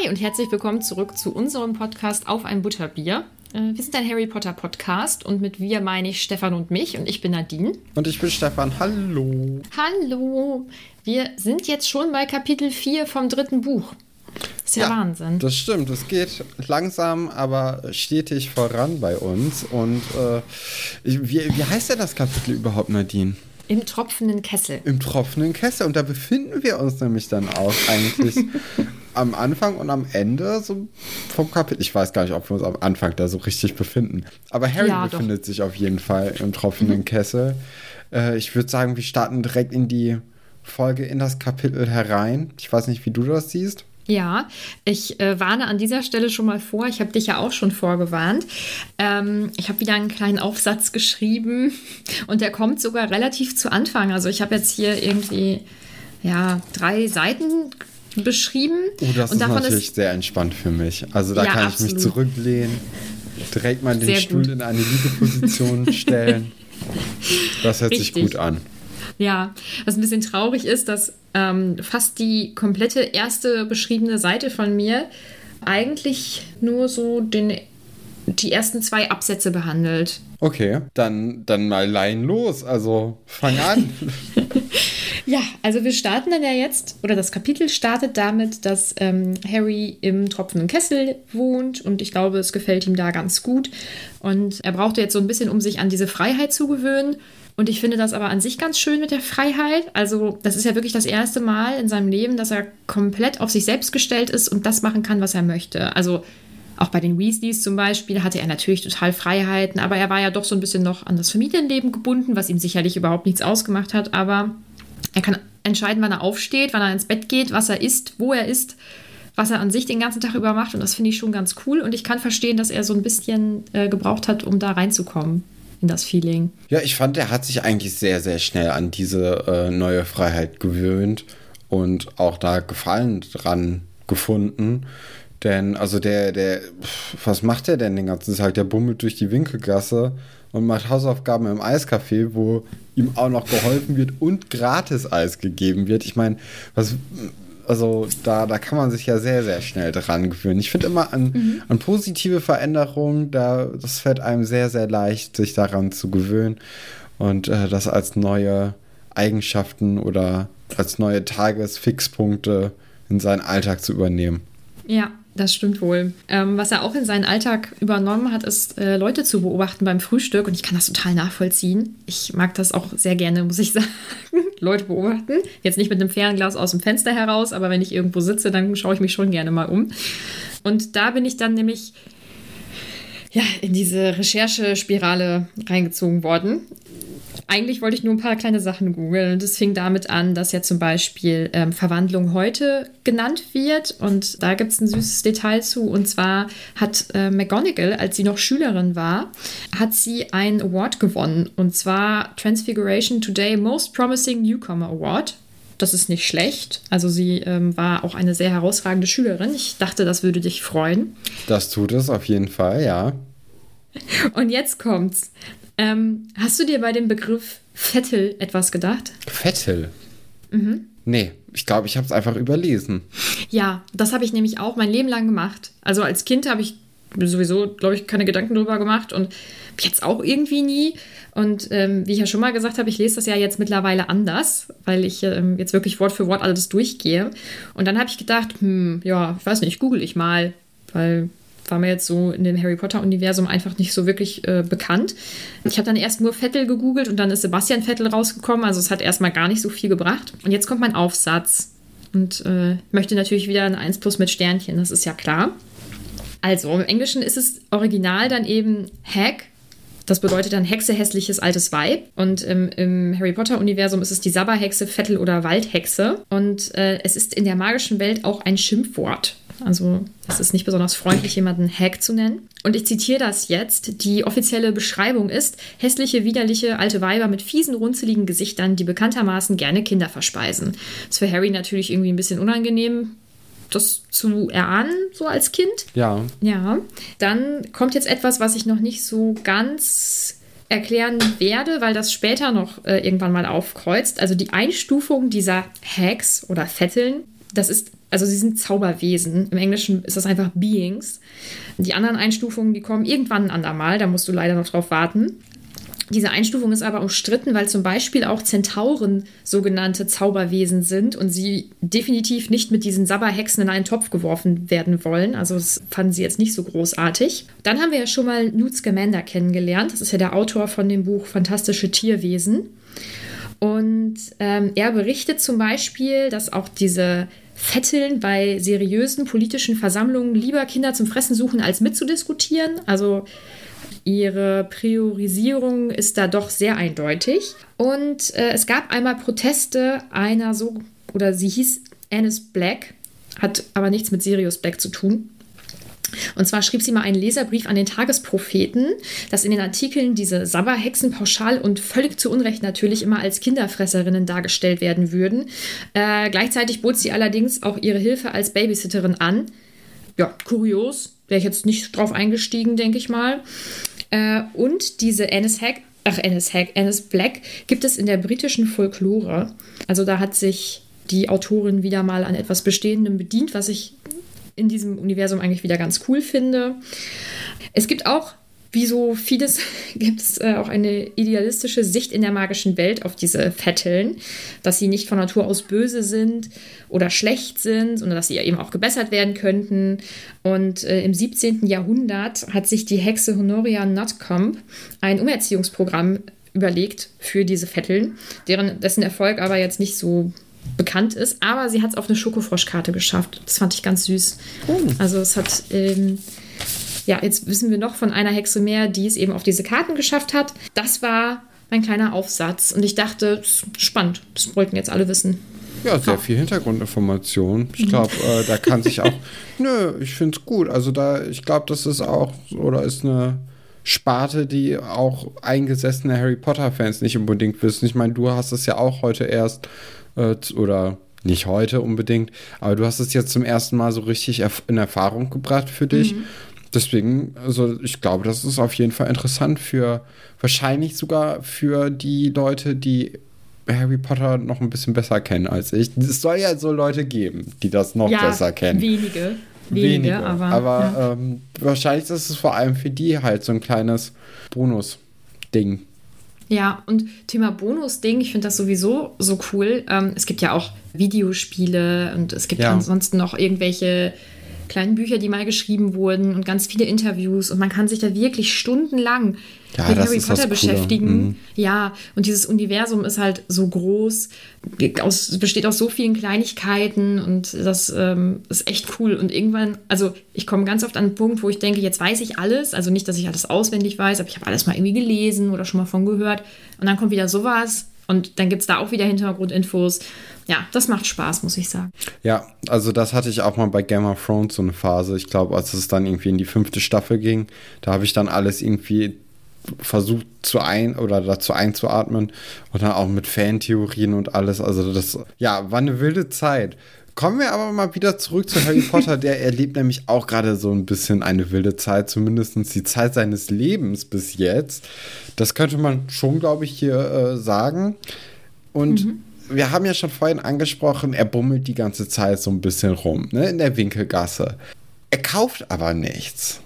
Hi und herzlich willkommen zurück zu unserem Podcast Auf ein Butterbier. Äh, wir sind ein Harry Potter Podcast und mit wir meine ich Stefan und mich und ich bin Nadine. Und ich bin Stefan. Hallo. Hallo. Wir sind jetzt schon bei Kapitel 4 vom dritten Buch. Das ist ja, ja Wahnsinn. Das stimmt. Es geht langsam, aber stetig voran bei uns. Und äh, wie, wie heißt denn das Kapitel überhaupt, Nadine? Im tropfenden Kessel. Im tropfenden Kessel. Und da befinden wir uns nämlich dann auch eigentlich am Anfang und am Ende so vom Kapitel. Ich weiß gar nicht, ob wir uns am Anfang da so richtig befinden. Aber Harry ja, befindet doch. sich auf jeden Fall im tropfenden mhm. Kessel. Äh, ich würde sagen, wir starten direkt in die Folge, in das Kapitel herein. Ich weiß nicht, wie du das siehst. Ja, ich äh, warne an dieser Stelle schon mal vor. Ich habe dich ja auch schon vorgewarnt. Ähm, ich habe wieder einen kleinen Aufsatz geschrieben und der kommt sogar relativ zu Anfang. Also ich habe jetzt hier irgendwie ja drei Seiten beschrieben. Oh, das und ist natürlich ist, sehr entspannt für mich. Also da ja, kann absolut. ich mich zurücklehnen, direkt mal den sehr Stuhl gut. in eine Liegeposition stellen. Das hört Richtig. sich gut an. Ja, was ein bisschen traurig ist, dass ähm, fast die komplette erste beschriebene Seite von mir eigentlich nur so den, die ersten zwei Absätze behandelt. Okay, dann, dann mal leihen los. Also fang an. Ja, also wir starten dann ja jetzt, oder das Kapitel startet damit, dass ähm, Harry im tropfenden Kessel wohnt und ich glaube, es gefällt ihm da ganz gut. Und er brauchte jetzt so ein bisschen, um sich an diese Freiheit zu gewöhnen. Und ich finde das aber an sich ganz schön mit der Freiheit. Also, das ist ja wirklich das erste Mal in seinem Leben, dass er komplett auf sich selbst gestellt ist und das machen kann, was er möchte. Also, auch bei den Weasleys zum Beispiel hatte er natürlich total Freiheiten, aber er war ja doch so ein bisschen noch an das Familienleben gebunden, was ihm sicherlich überhaupt nichts ausgemacht hat. Aber er kann entscheiden, wann er aufsteht, wann er ins Bett geht, was er isst, wo er isst, was er an sich den ganzen Tag über macht. Und das finde ich schon ganz cool. Und ich kann verstehen, dass er so ein bisschen äh, gebraucht hat, um da reinzukommen in das Feeling. Ja, ich fand, er hat sich eigentlich sehr, sehr schnell an diese äh, neue Freiheit gewöhnt und auch da Gefallen dran gefunden. Denn, also der, der, was macht der denn den ganzen Tag? Der bummelt durch die Winkelgasse und macht Hausaufgaben im Eiscafé, wo ihm auch noch geholfen wird und gratis Eis gegeben wird. Ich meine, was also da, da kann man sich ja sehr, sehr schnell dran gewöhnen. Ich finde immer an, mhm. an positive Veränderungen, da, das fällt einem sehr, sehr leicht, sich daran zu gewöhnen und äh, das als neue Eigenschaften oder als neue Tagesfixpunkte in seinen Alltag zu übernehmen. Ja, das stimmt wohl. Ähm, was er auch in seinen Alltag übernommen hat, ist äh, Leute zu beobachten beim Frühstück. Und ich kann das total nachvollziehen. Ich mag das auch sehr gerne, muss ich sagen. Leute beobachten. Jetzt nicht mit einem Fernglas aus dem Fenster heraus, aber wenn ich irgendwo sitze, dann schaue ich mich schon gerne mal um. Und da bin ich dann nämlich ja, in diese Recherchespirale reingezogen worden eigentlich wollte ich nur ein paar kleine Sachen googeln. Das fing damit an, dass ja zum Beispiel ähm, Verwandlung heute genannt wird. Und da gibt es ein süßes Detail zu. Und zwar hat äh, McGonagall, als sie noch Schülerin war, hat sie ein Award gewonnen. Und zwar Transfiguration Today Most Promising Newcomer Award. Das ist nicht schlecht. Also sie ähm, war auch eine sehr herausragende Schülerin. Ich dachte, das würde dich freuen. Das tut es auf jeden Fall, ja. Und jetzt kommt's. Ähm, hast du dir bei dem Begriff Vettel etwas gedacht? Vettel? Mhm. Nee, ich glaube, ich habe es einfach überlesen. Ja, das habe ich nämlich auch mein Leben lang gemacht. Also als Kind habe ich sowieso, glaube ich, keine Gedanken drüber gemacht und jetzt auch irgendwie nie. Und ähm, wie ich ja schon mal gesagt habe, ich lese das ja jetzt mittlerweile anders, weil ich ähm, jetzt wirklich Wort für Wort alles durchgehe. Und dann habe ich gedacht, hm, ja, ich weiß nicht, google ich mal, weil war mir jetzt so in dem Harry Potter-Universum einfach nicht so wirklich äh, bekannt. Ich habe dann erst nur Vettel gegoogelt und dann ist Sebastian Vettel rausgekommen. Also es hat erstmal gar nicht so viel gebracht. Und jetzt kommt mein Aufsatz. Und äh, möchte natürlich wieder ein 1 plus mit Sternchen, das ist ja klar. Also im Englischen ist es original dann eben Hag. Das bedeutet dann Hexe, hässliches altes Weib. Und im, im Harry Potter-Universum ist es die Sabberhexe, Vettel oder Waldhexe. Und äh, es ist in der magischen Welt auch ein Schimpfwort. Also es ist nicht besonders freundlich, jemanden Hack zu nennen. Und ich zitiere das jetzt. Die offizielle Beschreibung ist hässliche, widerliche alte Weiber mit fiesen, runzeligen Gesichtern, die bekanntermaßen gerne Kinder verspeisen. Das ist für Harry natürlich irgendwie ein bisschen unangenehm, das zu erahnen, so als Kind. Ja. Ja. Dann kommt jetzt etwas, was ich noch nicht so ganz erklären werde, weil das später noch äh, irgendwann mal aufkreuzt. Also die Einstufung dieser Hacks oder Vetteln, das ist also sie sind Zauberwesen. Im Englischen ist das einfach Beings. Die anderen Einstufungen, die kommen irgendwann ein andermal, da musst du leider noch drauf warten. Diese Einstufung ist aber umstritten, weil zum Beispiel auch Zentauren sogenannte Zauberwesen sind und sie definitiv nicht mit diesen Sabberhexen in einen Topf geworfen werden wollen. Also das fanden sie jetzt nicht so großartig. Dann haben wir ja schon mal Newt Scamander kennengelernt. Das ist ja der Autor von dem Buch Fantastische Tierwesen. Und ähm, er berichtet zum Beispiel, dass auch diese Vetteln bei seriösen politischen Versammlungen lieber Kinder zum Fressen suchen, als mitzudiskutieren. Also Ihre Priorisierung ist da doch sehr eindeutig. Und äh, es gab einmal Proteste einer so, oder sie hieß Annis Black, hat aber nichts mit Sirius Black zu tun. Und zwar schrieb sie mal einen Leserbrief an den Tagespropheten, dass in den Artikeln diese Sabberhexen pauschal und völlig zu Unrecht natürlich immer als Kinderfresserinnen dargestellt werden würden. Äh, gleichzeitig bot sie allerdings auch ihre Hilfe als Babysitterin an. Ja, kurios, wäre ich jetzt nicht drauf eingestiegen, denke ich mal. Äh, und diese Annis Hack, ach Annis Hack, Annis Black gibt es in der britischen Folklore. Also da hat sich die Autorin wieder mal an etwas Bestehendem bedient, was ich in diesem Universum eigentlich wieder ganz cool finde. Es gibt auch wie so vieles gibt es äh, auch eine idealistische Sicht in der magischen Welt auf diese Vetteln, dass sie nicht von Natur aus böse sind oder schlecht sind, sondern dass sie eben auch gebessert werden könnten. Und äh, im 17. Jahrhundert hat sich die Hexe Honoria Nutcombe ein Umerziehungsprogramm überlegt für diese Vetteln, deren, dessen Erfolg aber jetzt nicht so bekannt ist, aber sie hat es auf eine Schokofroschkarte geschafft. Das fand ich ganz süß. Oh. Also es hat ähm, ja, jetzt wissen wir noch von einer Hexe mehr, die es eben auf diese Karten geschafft hat. Das war mein kleiner Aufsatz und ich dachte, spannend, das wollten jetzt alle wissen. Ja, sehr viel Hintergrundinformation. Ich glaube, äh, da kann sich auch. Nö, ich finde es gut. Also da, ich glaube, das ist auch oder ist eine Sparte, die auch eingesessene Harry Potter-Fans nicht unbedingt wissen. Ich meine, du hast es ja auch heute erst äh, oder nicht heute unbedingt, aber du hast es jetzt zum ersten Mal so richtig in Erfahrung gebracht für dich. Mhm deswegen, also ich glaube, das ist auf jeden Fall interessant für wahrscheinlich sogar für die Leute, die Harry Potter noch ein bisschen besser kennen als ich. Es soll ja so Leute geben, die das noch ja, besser kennen. Wenige. Wenige, wenige aber, aber ja. ähm, wahrscheinlich ist es vor allem für die halt so ein kleines Bonus-Ding. Ja, und Thema Bonus-Ding, ich finde das sowieso so cool. Ähm, es gibt ja auch Videospiele und es gibt ja. ansonsten noch irgendwelche kleinen Bücher, die mal geschrieben wurden und ganz viele Interviews und man kann sich da wirklich stundenlang ja, mit Harry Potter beschäftigen. Mhm. Ja, und dieses Universum ist halt so groß, aus, besteht aus so vielen Kleinigkeiten und das ähm, ist echt cool. Und irgendwann, also ich komme ganz oft an einen Punkt, wo ich denke, jetzt weiß ich alles. Also nicht, dass ich alles auswendig weiß, aber ich habe alles mal irgendwie gelesen oder schon mal von gehört. Und dann kommt wieder sowas und dann gibt es da auch wieder Hintergrundinfos. Ja, das macht Spaß, muss ich sagen. Ja, also das hatte ich auch mal bei Game of Thrones so eine Phase. Ich glaube, als es dann irgendwie in die fünfte Staffel ging, da habe ich dann alles irgendwie versucht zu ein oder dazu einzuatmen und dann auch mit Fantheorien und alles. Also das, ja, war eine wilde Zeit. Kommen wir aber mal wieder zurück zu Harry Potter. Der erlebt nämlich auch gerade so ein bisschen eine wilde Zeit, zumindest die Zeit seines Lebens bis jetzt. Das könnte man schon, glaube ich, hier äh, sagen. Und mhm. wir haben ja schon vorhin angesprochen, er bummelt die ganze Zeit so ein bisschen rum, ne, in der Winkelgasse. Er kauft aber nichts.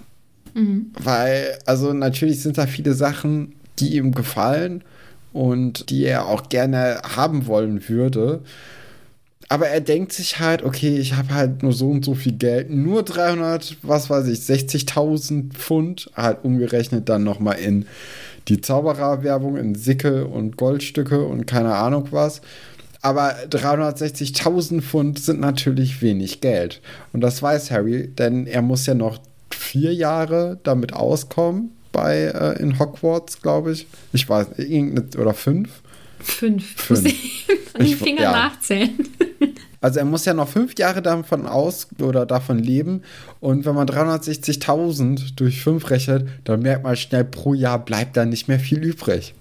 Mhm. Weil, also natürlich sind da viele Sachen, die ihm gefallen und die er auch gerne haben wollen würde aber er denkt sich halt, okay, ich habe halt nur so und so viel Geld, nur 300, was weiß ich, 60.000 Pfund, halt umgerechnet dann nochmal in die Zaubererwerbung, in Sickel und Goldstücke und keine Ahnung was. Aber 360.000 Pfund sind natürlich wenig Geld. Und das weiß Harry, denn er muss ja noch vier Jahre damit auskommen bei äh, in Hogwarts, glaube ich. Ich weiß, oder fünf. Fünf. Fünf. An den Finger ja. nachzählen. Also er muss ja noch fünf Jahre davon aus oder davon leben. Und wenn man 360.000 durch fünf rechnet, dann merkt man schnell, pro Jahr bleibt da nicht mehr viel übrig.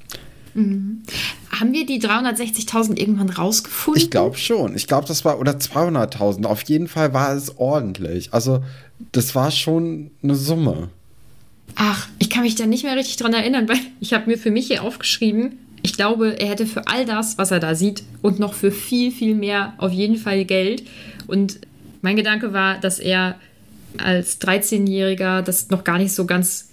Mhm. Haben wir die 360.000 irgendwann rausgefunden? Ich glaube schon. Ich glaube, das war, oder 200.000. Auf jeden Fall war es ordentlich. Also, das war schon eine Summe. Ach, ich kann mich da nicht mehr richtig dran erinnern, weil ich habe mir für mich hier aufgeschrieben, ich glaube, er hätte für all das, was er da sieht, und noch für viel, viel mehr auf jeden Fall Geld. Und Mein Gedanke war, dass er als 13-Jähriger das noch gar nicht so ganz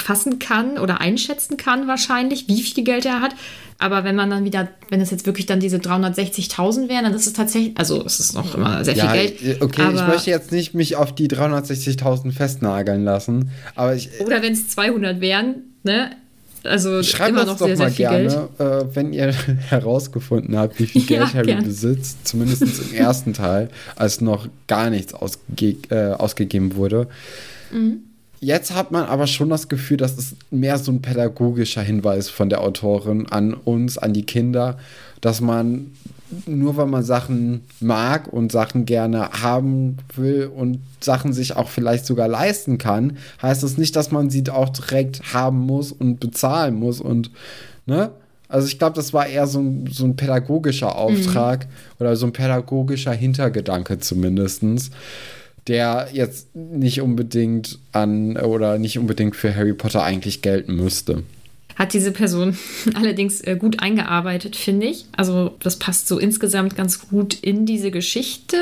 fassen kann oder einschätzen kann wahrscheinlich, wie viel Geld er hat. Aber wenn man dann wieder, wenn es jetzt wirklich dann diese 360.000 wären, dann ist es tatsächlich, also es ist noch immer sehr ja, viel Geld. Okay, ich möchte jetzt nicht mich auf die 360.000 festnageln lassen, aber ich. Oder wenn es 200 wären, ne? Also Schreibt immer noch sehr, sehr viel gerne, Geld. Äh, wenn ihr herausgefunden habt, wie viel Geld ja, Harry gern. besitzt, zumindest im ersten Teil, als noch gar nichts ausge äh, ausgegeben wurde. Mhm. Jetzt hat man aber schon das Gefühl, dass es mehr so ein pädagogischer Hinweis von der Autorin an uns, an die Kinder, dass man nur weil man Sachen mag und Sachen gerne haben will und Sachen sich auch vielleicht sogar leisten kann, heißt das nicht, dass man sie auch direkt haben muss und bezahlen muss und ne? Also ich glaube, das war eher so ein, so ein pädagogischer Auftrag mhm. oder so ein pädagogischer Hintergedanke zumindestens der jetzt nicht unbedingt an oder nicht unbedingt für Harry Potter eigentlich gelten müsste. Hat diese Person allerdings äh, gut eingearbeitet, finde ich. Also das passt so insgesamt ganz gut in diese Geschichte.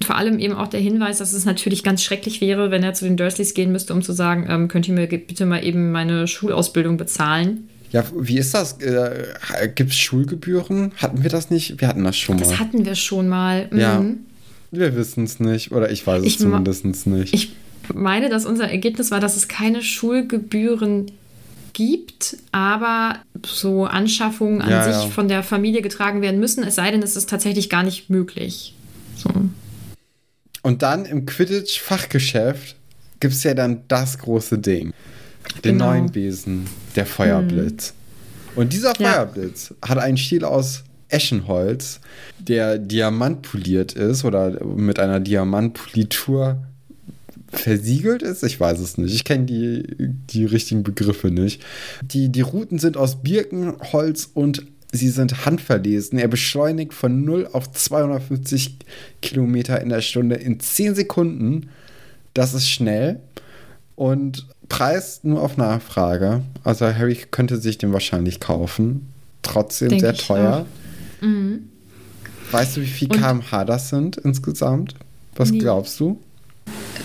Und vor allem eben auch der Hinweis, dass es natürlich ganz schrecklich wäre, wenn er zu den Dursleys gehen müsste, um zu sagen, ähm, könnt ihr mir bitte mal eben meine Schulausbildung bezahlen. Ja, wie ist das? Äh, Gibt es Schulgebühren? Hatten wir das nicht? Wir hatten das schon mal. Das hatten wir schon mal. Mhm. Ja. Wir wissen es nicht. Oder ich weiß es ich zumindest nicht. Ich meine, dass unser Ergebnis war, dass es keine Schulgebühren gibt, aber so Anschaffungen an ja, sich ja. von der Familie getragen werden müssen, es sei denn, es ist tatsächlich gar nicht möglich. So. Und dann im Quidditch-Fachgeschäft gibt es ja dann das große Ding. Den genau. neuen Besen, der Feuerblitz. Hm. Und dieser Feuerblitz ja. hat einen Stiel aus Eschenholz, der diamantpoliert ist oder mit einer Diamantpolitur versiegelt ist. Ich weiß es nicht. Ich kenne die, die richtigen Begriffe nicht. Die, die Routen sind aus Birkenholz und sie sind handverlesen. Er beschleunigt von 0 auf 250 Kilometer in der Stunde in 10 Sekunden. Das ist schnell. Und Preis nur auf Nachfrage. Also Harry könnte sich den wahrscheinlich kaufen. Trotzdem Denk sehr teuer. Mhm. Weißt du, wie viel kmh das sind insgesamt? Was nee. glaubst du?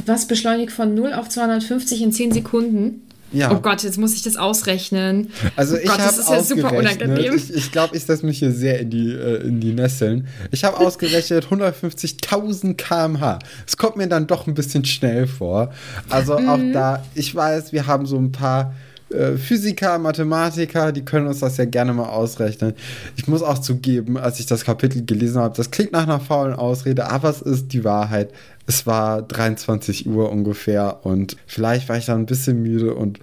Was beschleunigt von 0 auf 250 in 10 Sekunden? Ja. Oh Gott, jetzt muss ich das ausrechnen. Also oh ich habe ja super unangenehm. Ich, ich glaube, ich setze mich hier sehr in die, äh, in die Nesseln. Ich habe ausgerechnet 150.000 km/h. Es kommt mir dann doch ein bisschen schnell vor. Also mhm. auch da, ich weiß, wir haben so ein paar äh, Physiker, Mathematiker, die können uns das ja gerne mal ausrechnen. Ich muss auch zugeben, als ich das Kapitel gelesen habe, das klingt nach einer faulen Ausrede, aber es ist die Wahrheit. Es war 23 Uhr ungefähr und vielleicht war ich dann ein bisschen müde und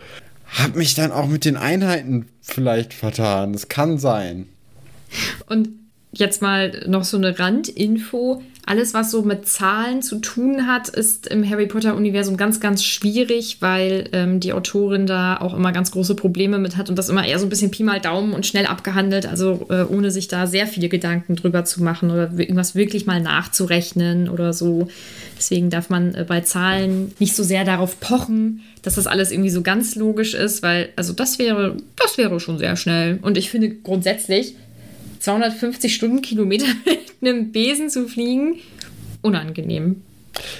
habe mich dann auch mit den Einheiten vielleicht vertan. Es kann sein. Und jetzt mal noch so eine Randinfo alles, was so mit Zahlen zu tun hat, ist im Harry Potter-Universum ganz, ganz schwierig, weil ähm, die Autorin da auch immer ganz große Probleme mit hat und das immer eher so ein bisschen Pi mal Daumen und schnell abgehandelt, also äh, ohne sich da sehr viele Gedanken drüber zu machen oder irgendwas wirklich mal nachzurechnen oder so. Deswegen darf man äh, bei Zahlen nicht so sehr darauf pochen, dass das alles irgendwie so ganz logisch ist, weil, also das wäre, das wäre schon sehr schnell. Und ich finde grundsätzlich, 250 Stundenkilometer mit einem Besen zu fliegen, unangenehm.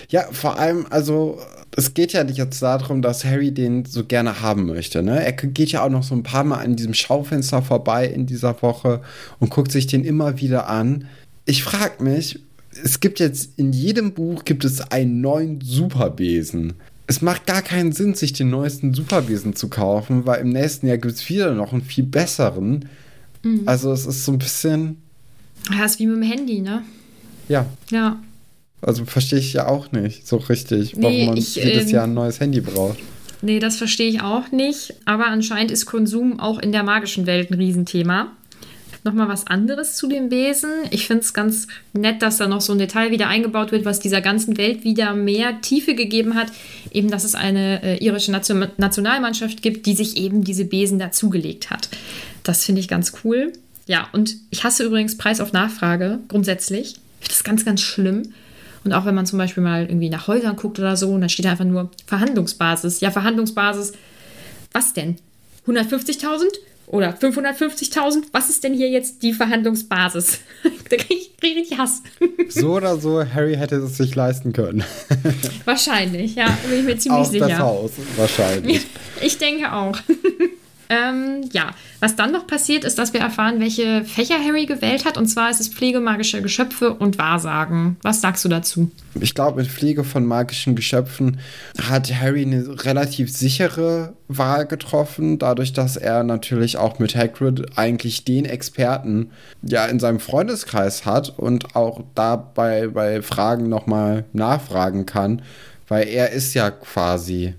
Ja, vor allem, also es geht ja nicht jetzt darum, dass Harry den so gerne haben möchte. Ne? Er geht ja auch noch so ein paar Mal an diesem Schaufenster vorbei in dieser Woche und guckt sich den immer wieder an. Ich frage mich, es gibt jetzt in jedem Buch gibt es einen neuen Superbesen. Es macht gar keinen Sinn, sich den neuesten Superbesen zu kaufen, weil im nächsten Jahr gibt es wieder noch einen viel besseren. Mhm. Also es ist so ein bisschen. Ja, ist wie mit dem Handy, ne? Ja. Ja. Also verstehe ich ja auch nicht so richtig, warum nee, man ich, jedes ähm, Jahr ein neues Handy braucht. Nee, das verstehe ich auch nicht. Aber anscheinend ist Konsum auch in der magischen Welt ein Riesenthema. Nochmal was anderes zu dem Wesen. Ich finde es ganz nett, dass da noch so ein Detail wieder eingebaut wird, was dieser ganzen Welt wieder mehr Tiefe gegeben hat. Eben, dass es eine äh, irische Nation Nationalmannschaft gibt, die sich eben diese Besen dazugelegt hat. Das finde ich ganz cool. Ja, und ich hasse übrigens Preis auf Nachfrage grundsätzlich. Ich finde das ganz, ganz schlimm. Und auch wenn man zum Beispiel mal irgendwie nach Häusern guckt oder so, und dann steht da einfach nur Verhandlungsbasis. Ja, Verhandlungsbasis. Was denn? 150.000 oder 550.000? Was ist denn hier jetzt die Verhandlungsbasis? Da kriege ich, richtig Hass. So oder so, Harry hätte es sich leisten können. Wahrscheinlich, ja, bin ich mir ziemlich Auch sicher. das Haus, wahrscheinlich. Ich denke auch. Ähm, ja, was dann noch passiert, ist, dass wir erfahren, welche Fächer Harry gewählt hat. Und zwar ist es Pflege magischer Geschöpfe und Wahrsagen. Was sagst du dazu? Ich glaube, mit Pflege von magischen Geschöpfen hat Harry eine relativ sichere Wahl getroffen, dadurch, dass er natürlich auch mit Hagrid eigentlich den Experten ja in seinem Freundeskreis hat und auch dabei bei Fragen nochmal nachfragen kann, weil er ist ja quasi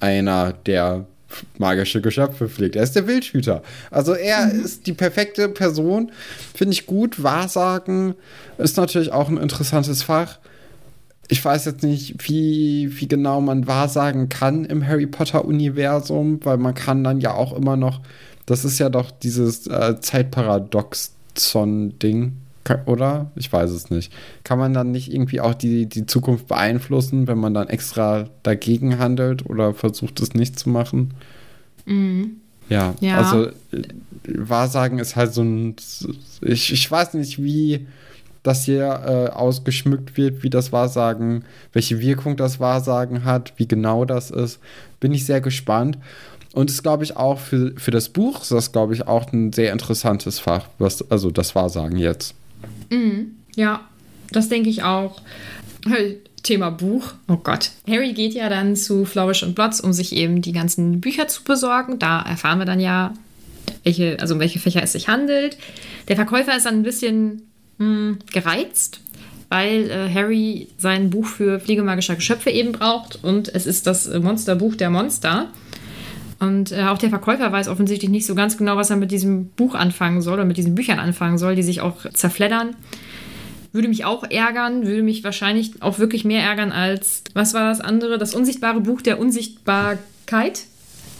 einer, der magische Geschöpfe pflegt. Er ist der Wildhüter. Also er mhm. ist die perfekte Person. Finde ich gut. Wahrsagen ist natürlich auch ein interessantes Fach. Ich weiß jetzt nicht, wie, wie genau man Wahrsagen kann im Harry Potter-Universum, weil man kann dann ja auch immer noch, das ist ja doch dieses äh, Zeitparadoxon-Ding, oder? Ich weiß es nicht. Kann man dann nicht irgendwie auch die, die Zukunft beeinflussen, wenn man dann extra dagegen handelt oder versucht es nicht zu machen? Mhm. Ja, Ja. also äh, Wahrsagen ist halt so ein. Ich, ich weiß nicht, wie das hier äh, ausgeschmückt wird, wie das Wahrsagen, welche Wirkung das Wahrsagen hat, wie genau das ist. Bin ich sehr gespannt. Und ist, glaube ich, auch für, für das Buch, ist das, glaube ich, auch ein sehr interessantes Fach, was, also das Wahrsagen jetzt. Ja, das denke ich auch. Thema Buch. Oh Gott. Harry geht ja dann zu Flourish und Blotz, um sich eben die ganzen Bücher zu besorgen. Da erfahren wir dann ja, welche, also um welche Fächer es sich handelt. Der Verkäufer ist dann ein bisschen hm, gereizt, weil äh, Harry sein Buch für Pflegemagischer Geschöpfe eben braucht und es ist das Monsterbuch der Monster. Und äh, auch der Verkäufer weiß offensichtlich nicht so ganz genau, was er mit diesem Buch anfangen soll oder mit diesen Büchern anfangen soll, die sich auch zerfleddern. Würde mich auch ärgern, würde mich wahrscheinlich auch wirklich mehr ärgern als, was war das andere? Das unsichtbare Buch der Unsichtbarkeit?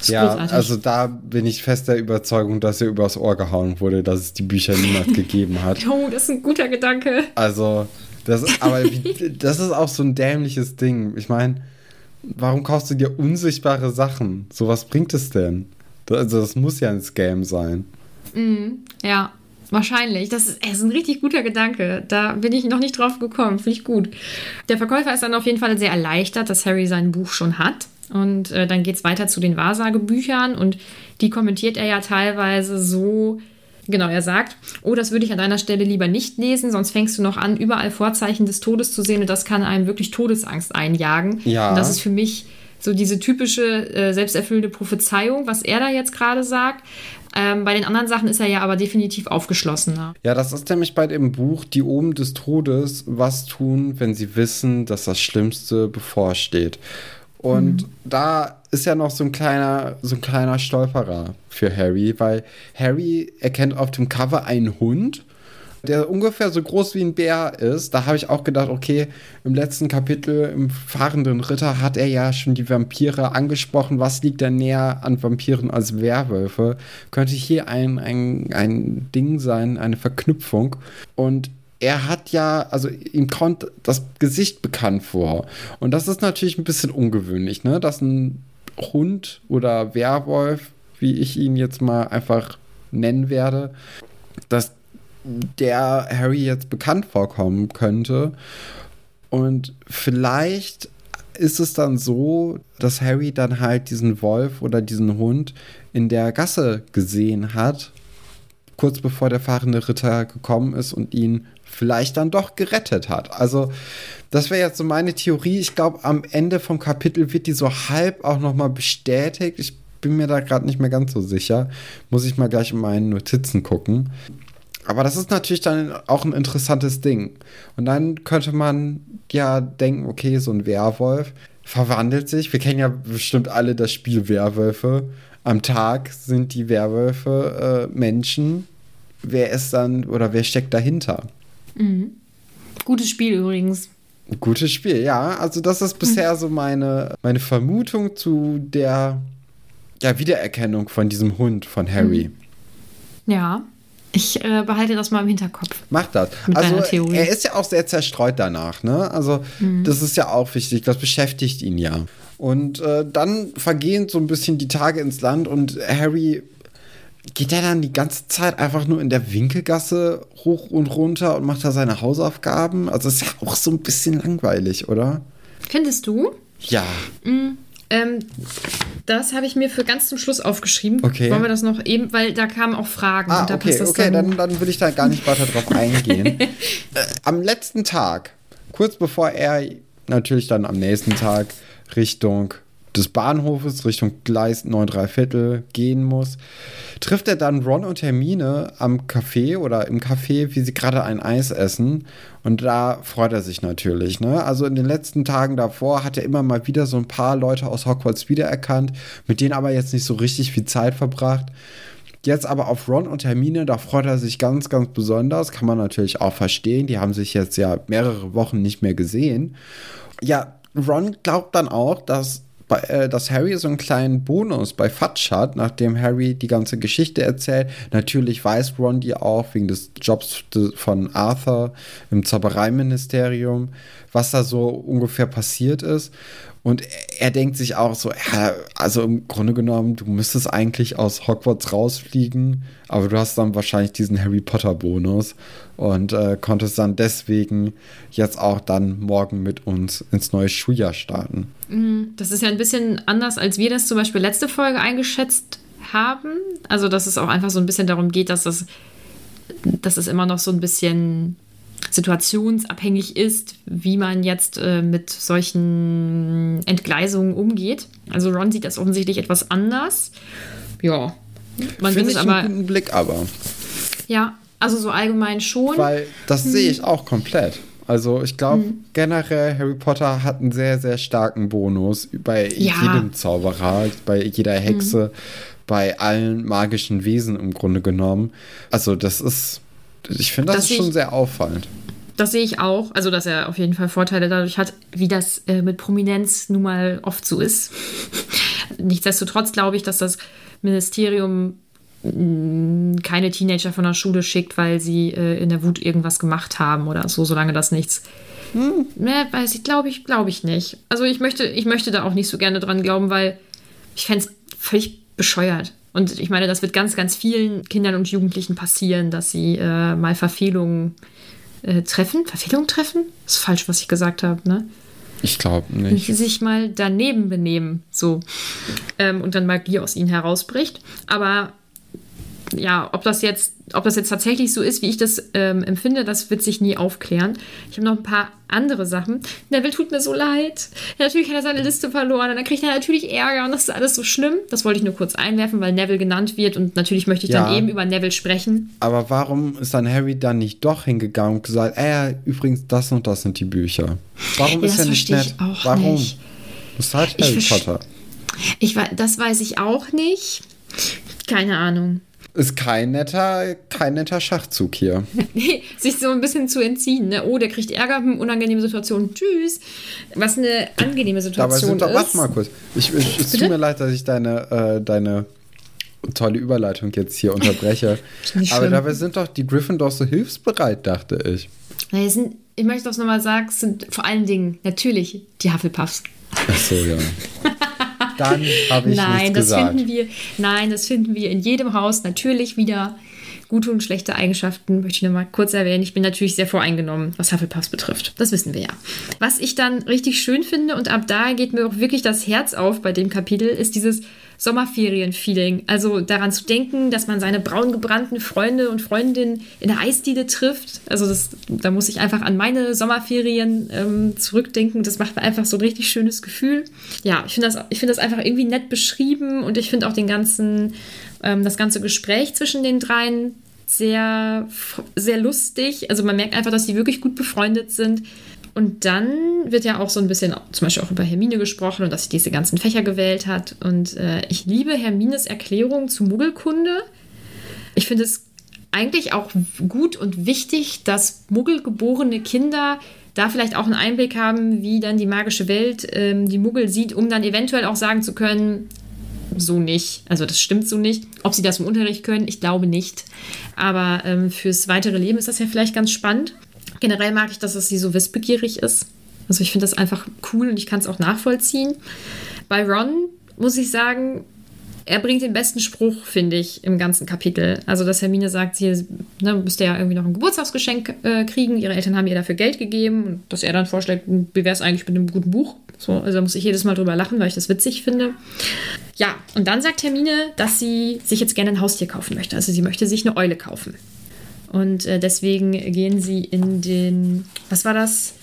Ja, großartig. also da bin ich fest der Überzeugung, dass er übers Ohr gehauen wurde, dass es die Bücher niemals gegeben hat. Oh, das ist ein guter Gedanke. Also, das ist, aber wie, das ist auch so ein dämliches Ding. Ich meine, warum kaufst du dir unsichtbare Sachen? So was bringt es denn? Das- Also, das muss ja ein Scam sein. Ja, wahrscheinlich. Das ist, es ist ein richtig guter Gedanke. Da bin ich noch nicht drauf gekommen. Finde ich gut. Der Verkäufer ist dann auf jeden Fall sehr erleichtert, dass Harry sein Buch schon hat. Und äh, dann geht es weiter zu den Wahrsagebüchern und die kommentiert er ja teilweise so. Genau, er sagt, oh, das würde ich an deiner Stelle lieber nicht lesen, sonst fängst du noch an, überall Vorzeichen des Todes zu sehen und das kann einem wirklich Todesangst einjagen. Ja. Und das ist für mich so diese typische äh, selbsterfüllende Prophezeiung, was er da jetzt gerade sagt. Ähm, bei den anderen Sachen ist er ja aber definitiv aufgeschlossener. Ja, das ist nämlich bei dem Buch Die Oben des Todes, was tun, wenn sie wissen, dass das Schlimmste bevorsteht. Und da ist ja noch so ein kleiner, so ein kleiner Stolperer für Harry, weil Harry erkennt auf dem Cover einen Hund, der ungefähr so groß wie ein Bär ist. Da habe ich auch gedacht, okay, im letzten Kapitel im fahrenden Ritter hat er ja schon die Vampire angesprochen. Was liegt da näher an Vampiren als Werwölfe? Könnte hier ein, ein, ein Ding sein, eine Verknüpfung. Und er hat ja, also ihm kommt das Gesicht bekannt vor. Und das ist natürlich ein bisschen ungewöhnlich, ne? Dass ein Hund oder Werwolf, wie ich ihn jetzt mal einfach nennen werde, dass der Harry jetzt bekannt vorkommen könnte. Und vielleicht ist es dann so, dass Harry dann halt diesen Wolf oder diesen Hund in der Gasse gesehen hat, kurz bevor der fahrende Ritter gekommen ist und ihn vielleicht dann doch gerettet hat. Also das wäre jetzt so meine Theorie. Ich glaube, am Ende vom Kapitel wird die so halb auch noch mal bestätigt. Ich bin mir da gerade nicht mehr ganz so sicher. Muss ich mal gleich in meinen Notizen gucken. Aber das ist natürlich dann auch ein interessantes Ding. Und dann könnte man ja denken, okay, so ein Werwolf verwandelt sich. Wir kennen ja bestimmt alle das Spiel Werwölfe. Am Tag sind die Werwölfe äh, Menschen. Wer ist dann oder wer steckt dahinter? Gutes Spiel übrigens. Gutes Spiel, ja. Also das ist bisher so meine, meine Vermutung zu der ja, Wiedererkennung von diesem Hund von Harry. Ja. Ich äh, behalte das mal im Hinterkopf. Macht das. Also er ist ja auch sehr zerstreut danach, ne? Also das ist ja auch wichtig, das beschäftigt ihn ja. Und äh, dann vergehen so ein bisschen die Tage ins Land und Harry geht er dann die ganze Zeit einfach nur in der Winkelgasse hoch und runter und macht da seine Hausaufgaben? Also ist ja auch so ein bisschen langweilig, oder? Findest du? Ja. Mhm. Ähm, das habe ich mir für ganz zum Schluss aufgeschrieben. Okay. Wollen wir das noch eben, weil da kamen auch Fragen. Ah, und da okay, passt das okay, dann, dann will ich da gar nicht weiter drauf eingehen. äh, am letzten Tag, kurz bevor er natürlich dann am nächsten Tag Richtung des Bahnhofes, Richtung Gleis 9 3 Viertel gehen muss, trifft er dann Ron und Hermine am Café oder im Café, wie sie gerade ein Eis essen. Und da freut er sich natürlich. Ne? Also in den letzten Tagen davor hat er immer mal wieder so ein paar Leute aus Hogwarts wiedererkannt, mit denen aber jetzt nicht so richtig viel Zeit verbracht. Jetzt aber auf Ron und Hermine, da freut er sich ganz, ganz besonders. Kann man natürlich auch verstehen. Die haben sich jetzt ja mehrere Wochen nicht mehr gesehen. Ja, Ron glaubt dann auch, dass dass Harry so einen kleinen Bonus bei Fudge hat, nachdem Harry die ganze Geschichte erzählt. Natürlich weiß Ron die auch wegen des Jobs von Arthur im Zaubereiministerium, was da so ungefähr passiert ist. Und er denkt sich auch so, ja, also im Grunde genommen, du müsstest eigentlich aus Hogwarts rausfliegen, aber du hast dann wahrscheinlich diesen Harry Potter Bonus und äh, konntest dann deswegen jetzt auch dann morgen mit uns ins neue Schuljahr starten. Mhm. Das ist ja ein bisschen anders, als wir das zum Beispiel letzte Folge eingeschätzt haben. Also, dass es auch einfach so ein bisschen darum geht, dass es, dass es immer noch so ein bisschen situationsabhängig ist, wie man jetzt äh, mit solchen Entgleisungen umgeht. Also Ron sieht das offensichtlich etwas anders. Ja, man Finde ich aber, einen guten Blick aber. Ja, also so allgemein schon. Weil das hm. sehe ich auch komplett. Also ich glaube hm. generell Harry Potter hat einen sehr, sehr starken Bonus bei ja. jedem Zauberer, bei jeder Hexe, hm. bei allen magischen Wesen im Grunde genommen. Also das ist ich finde, das, das ist schon sehr auffallend. Das sehe ich auch. Also, dass er auf jeden Fall Vorteile dadurch hat, wie das äh, mit Prominenz nun mal oft so ist. Nichtsdestotrotz glaube ich, dass das Ministerium mm, keine Teenager von der Schule schickt, weil sie äh, in der Wut irgendwas gemacht haben oder so, solange das nichts. Hm, ne, weiß ich, glaube ich, glaube ich nicht. Also ich möchte, ich möchte da auch nicht so gerne dran glauben, weil ich fände es völlig bescheuert. Und ich meine, das wird ganz, ganz vielen Kindern und Jugendlichen passieren, dass sie äh, mal Verfehlungen äh, treffen. Verfehlungen treffen? Das ist falsch, was ich gesagt habe, ne? Ich glaube nicht. Sich mal daneben benehmen, so. Ähm, und dann Magie aus ihnen herausbricht. Aber ja, ob das jetzt, ob das jetzt tatsächlich so ist, wie ich das ähm, empfinde, das wird sich nie aufklären. Ich habe noch ein paar andere Sachen. Neville tut mir so leid. Ja, natürlich hat er seine Liste verloren und dann kriegt er natürlich Ärger und das ist alles so schlimm. Das wollte ich nur kurz einwerfen, weil Neville genannt wird und natürlich möchte ich ja, dann eben über Neville sprechen. Aber warum ist dann Harry dann nicht doch hingegangen und gesagt, äh, übrigens, das und das sind die Bücher? Warum ja, ist er nicht nett? warum? Nicht. Das halt Harry Potter. Ich, das weiß ich auch nicht. Keine Ahnung. Ist kein netter, kein netter Schachzug hier. Sich so ein bisschen zu entziehen. Ne? Oh, der kriegt Ärger, hm, unangenehme Situation. Tschüss. Was eine angenehme Situation Dabei sind ist. Warte mal kurz. Ich, ich, es tut mir leid, dass ich deine, äh, deine tolle Überleitung jetzt hier unterbreche. Aber dabei sind doch die Gryffindors so hilfsbereit, dachte ich. Na, sind, ich möchte das nochmal sagen, sind vor allen Dingen natürlich die Hufflepuffs. Ach so, ja. dann habe ich nein, das gesagt. Finden wir, nein, das finden wir in jedem Haus natürlich wieder. Gute und schlechte Eigenschaften möchte ich noch mal kurz erwähnen. Ich bin natürlich sehr voreingenommen, was Hufflepuffs betrifft. Das wissen wir ja. Was ich dann richtig schön finde und ab da geht mir auch wirklich das Herz auf bei dem Kapitel, ist dieses Sommerferien-Feeling. Also daran zu denken, dass man seine braun gebrannten Freunde und Freundinnen in der Eisdiele trifft. Also das, da muss ich einfach an meine Sommerferien ähm, zurückdenken. Das macht mir einfach so ein richtig schönes Gefühl. Ja, ich finde das, find das einfach irgendwie nett beschrieben und ich finde auch den ganzen, ähm, das ganze Gespräch zwischen den dreien sehr, sehr lustig. Also man merkt einfach, dass sie wirklich gut befreundet sind. Und dann wird ja auch so ein bisschen zum Beispiel auch über Hermine gesprochen und dass sie diese ganzen Fächer gewählt hat. Und äh, ich liebe Hermines Erklärung zu Muggelkunde. Ich finde es eigentlich auch gut und wichtig, dass muggelgeborene Kinder da vielleicht auch einen Einblick haben, wie dann die magische Welt ähm, die Muggel sieht, um dann eventuell auch sagen zu können, so nicht. Also das stimmt so nicht. Ob sie das im Unterricht können, ich glaube nicht. Aber ähm, fürs weitere Leben ist das ja vielleicht ganz spannend. Generell mag ich, dass sie so wissbegierig ist. Also ich finde das einfach cool und ich kann es auch nachvollziehen. Bei Ron muss ich sagen, er bringt den besten Spruch, finde ich, im ganzen Kapitel. Also, dass Hermine sagt, sie ne, müsste ja irgendwie noch ein Geburtstagsgeschenk äh, kriegen. Ihre Eltern haben ihr dafür Geld gegeben. Und dass er dann vorschlägt, wie wäre es eigentlich mit einem guten Buch? So, also da muss ich jedes Mal drüber lachen, weil ich das witzig finde. Ja, und dann sagt Hermine, dass sie sich jetzt gerne ein Haustier kaufen möchte. Also sie möchte sich eine Eule kaufen. Und äh, deswegen gehen sie in den, was war das?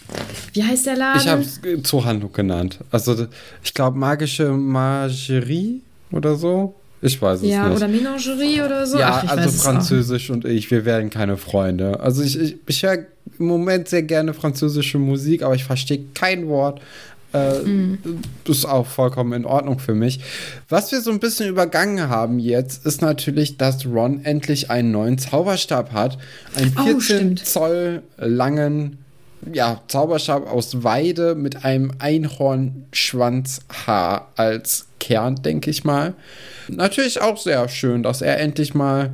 Wie heißt der Laden? Ich habe es Zoohandlung genannt. Also ich glaube magische Magerie oder so. Ich weiß es ja, nicht. Ja, oder Menagerie oder so. Ja, Ach, also Französisch und ich, wir werden keine Freunde. Also ich, ich, ich höre im Moment sehr gerne französische Musik, aber ich verstehe kein Wort. Äh, mm. Ist auch vollkommen in Ordnung für mich. Was wir so ein bisschen übergangen haben jetzt, ist natürlich, dass Ron endlich einen neuen Zauberstab hat. Einen 14 oh, Zoll langen ja, Zauberstab aus Weide mit einem Einhornschwanzhaar als Kern, denke ich mal. Natürlich auch sehr schön, dass er endlich mal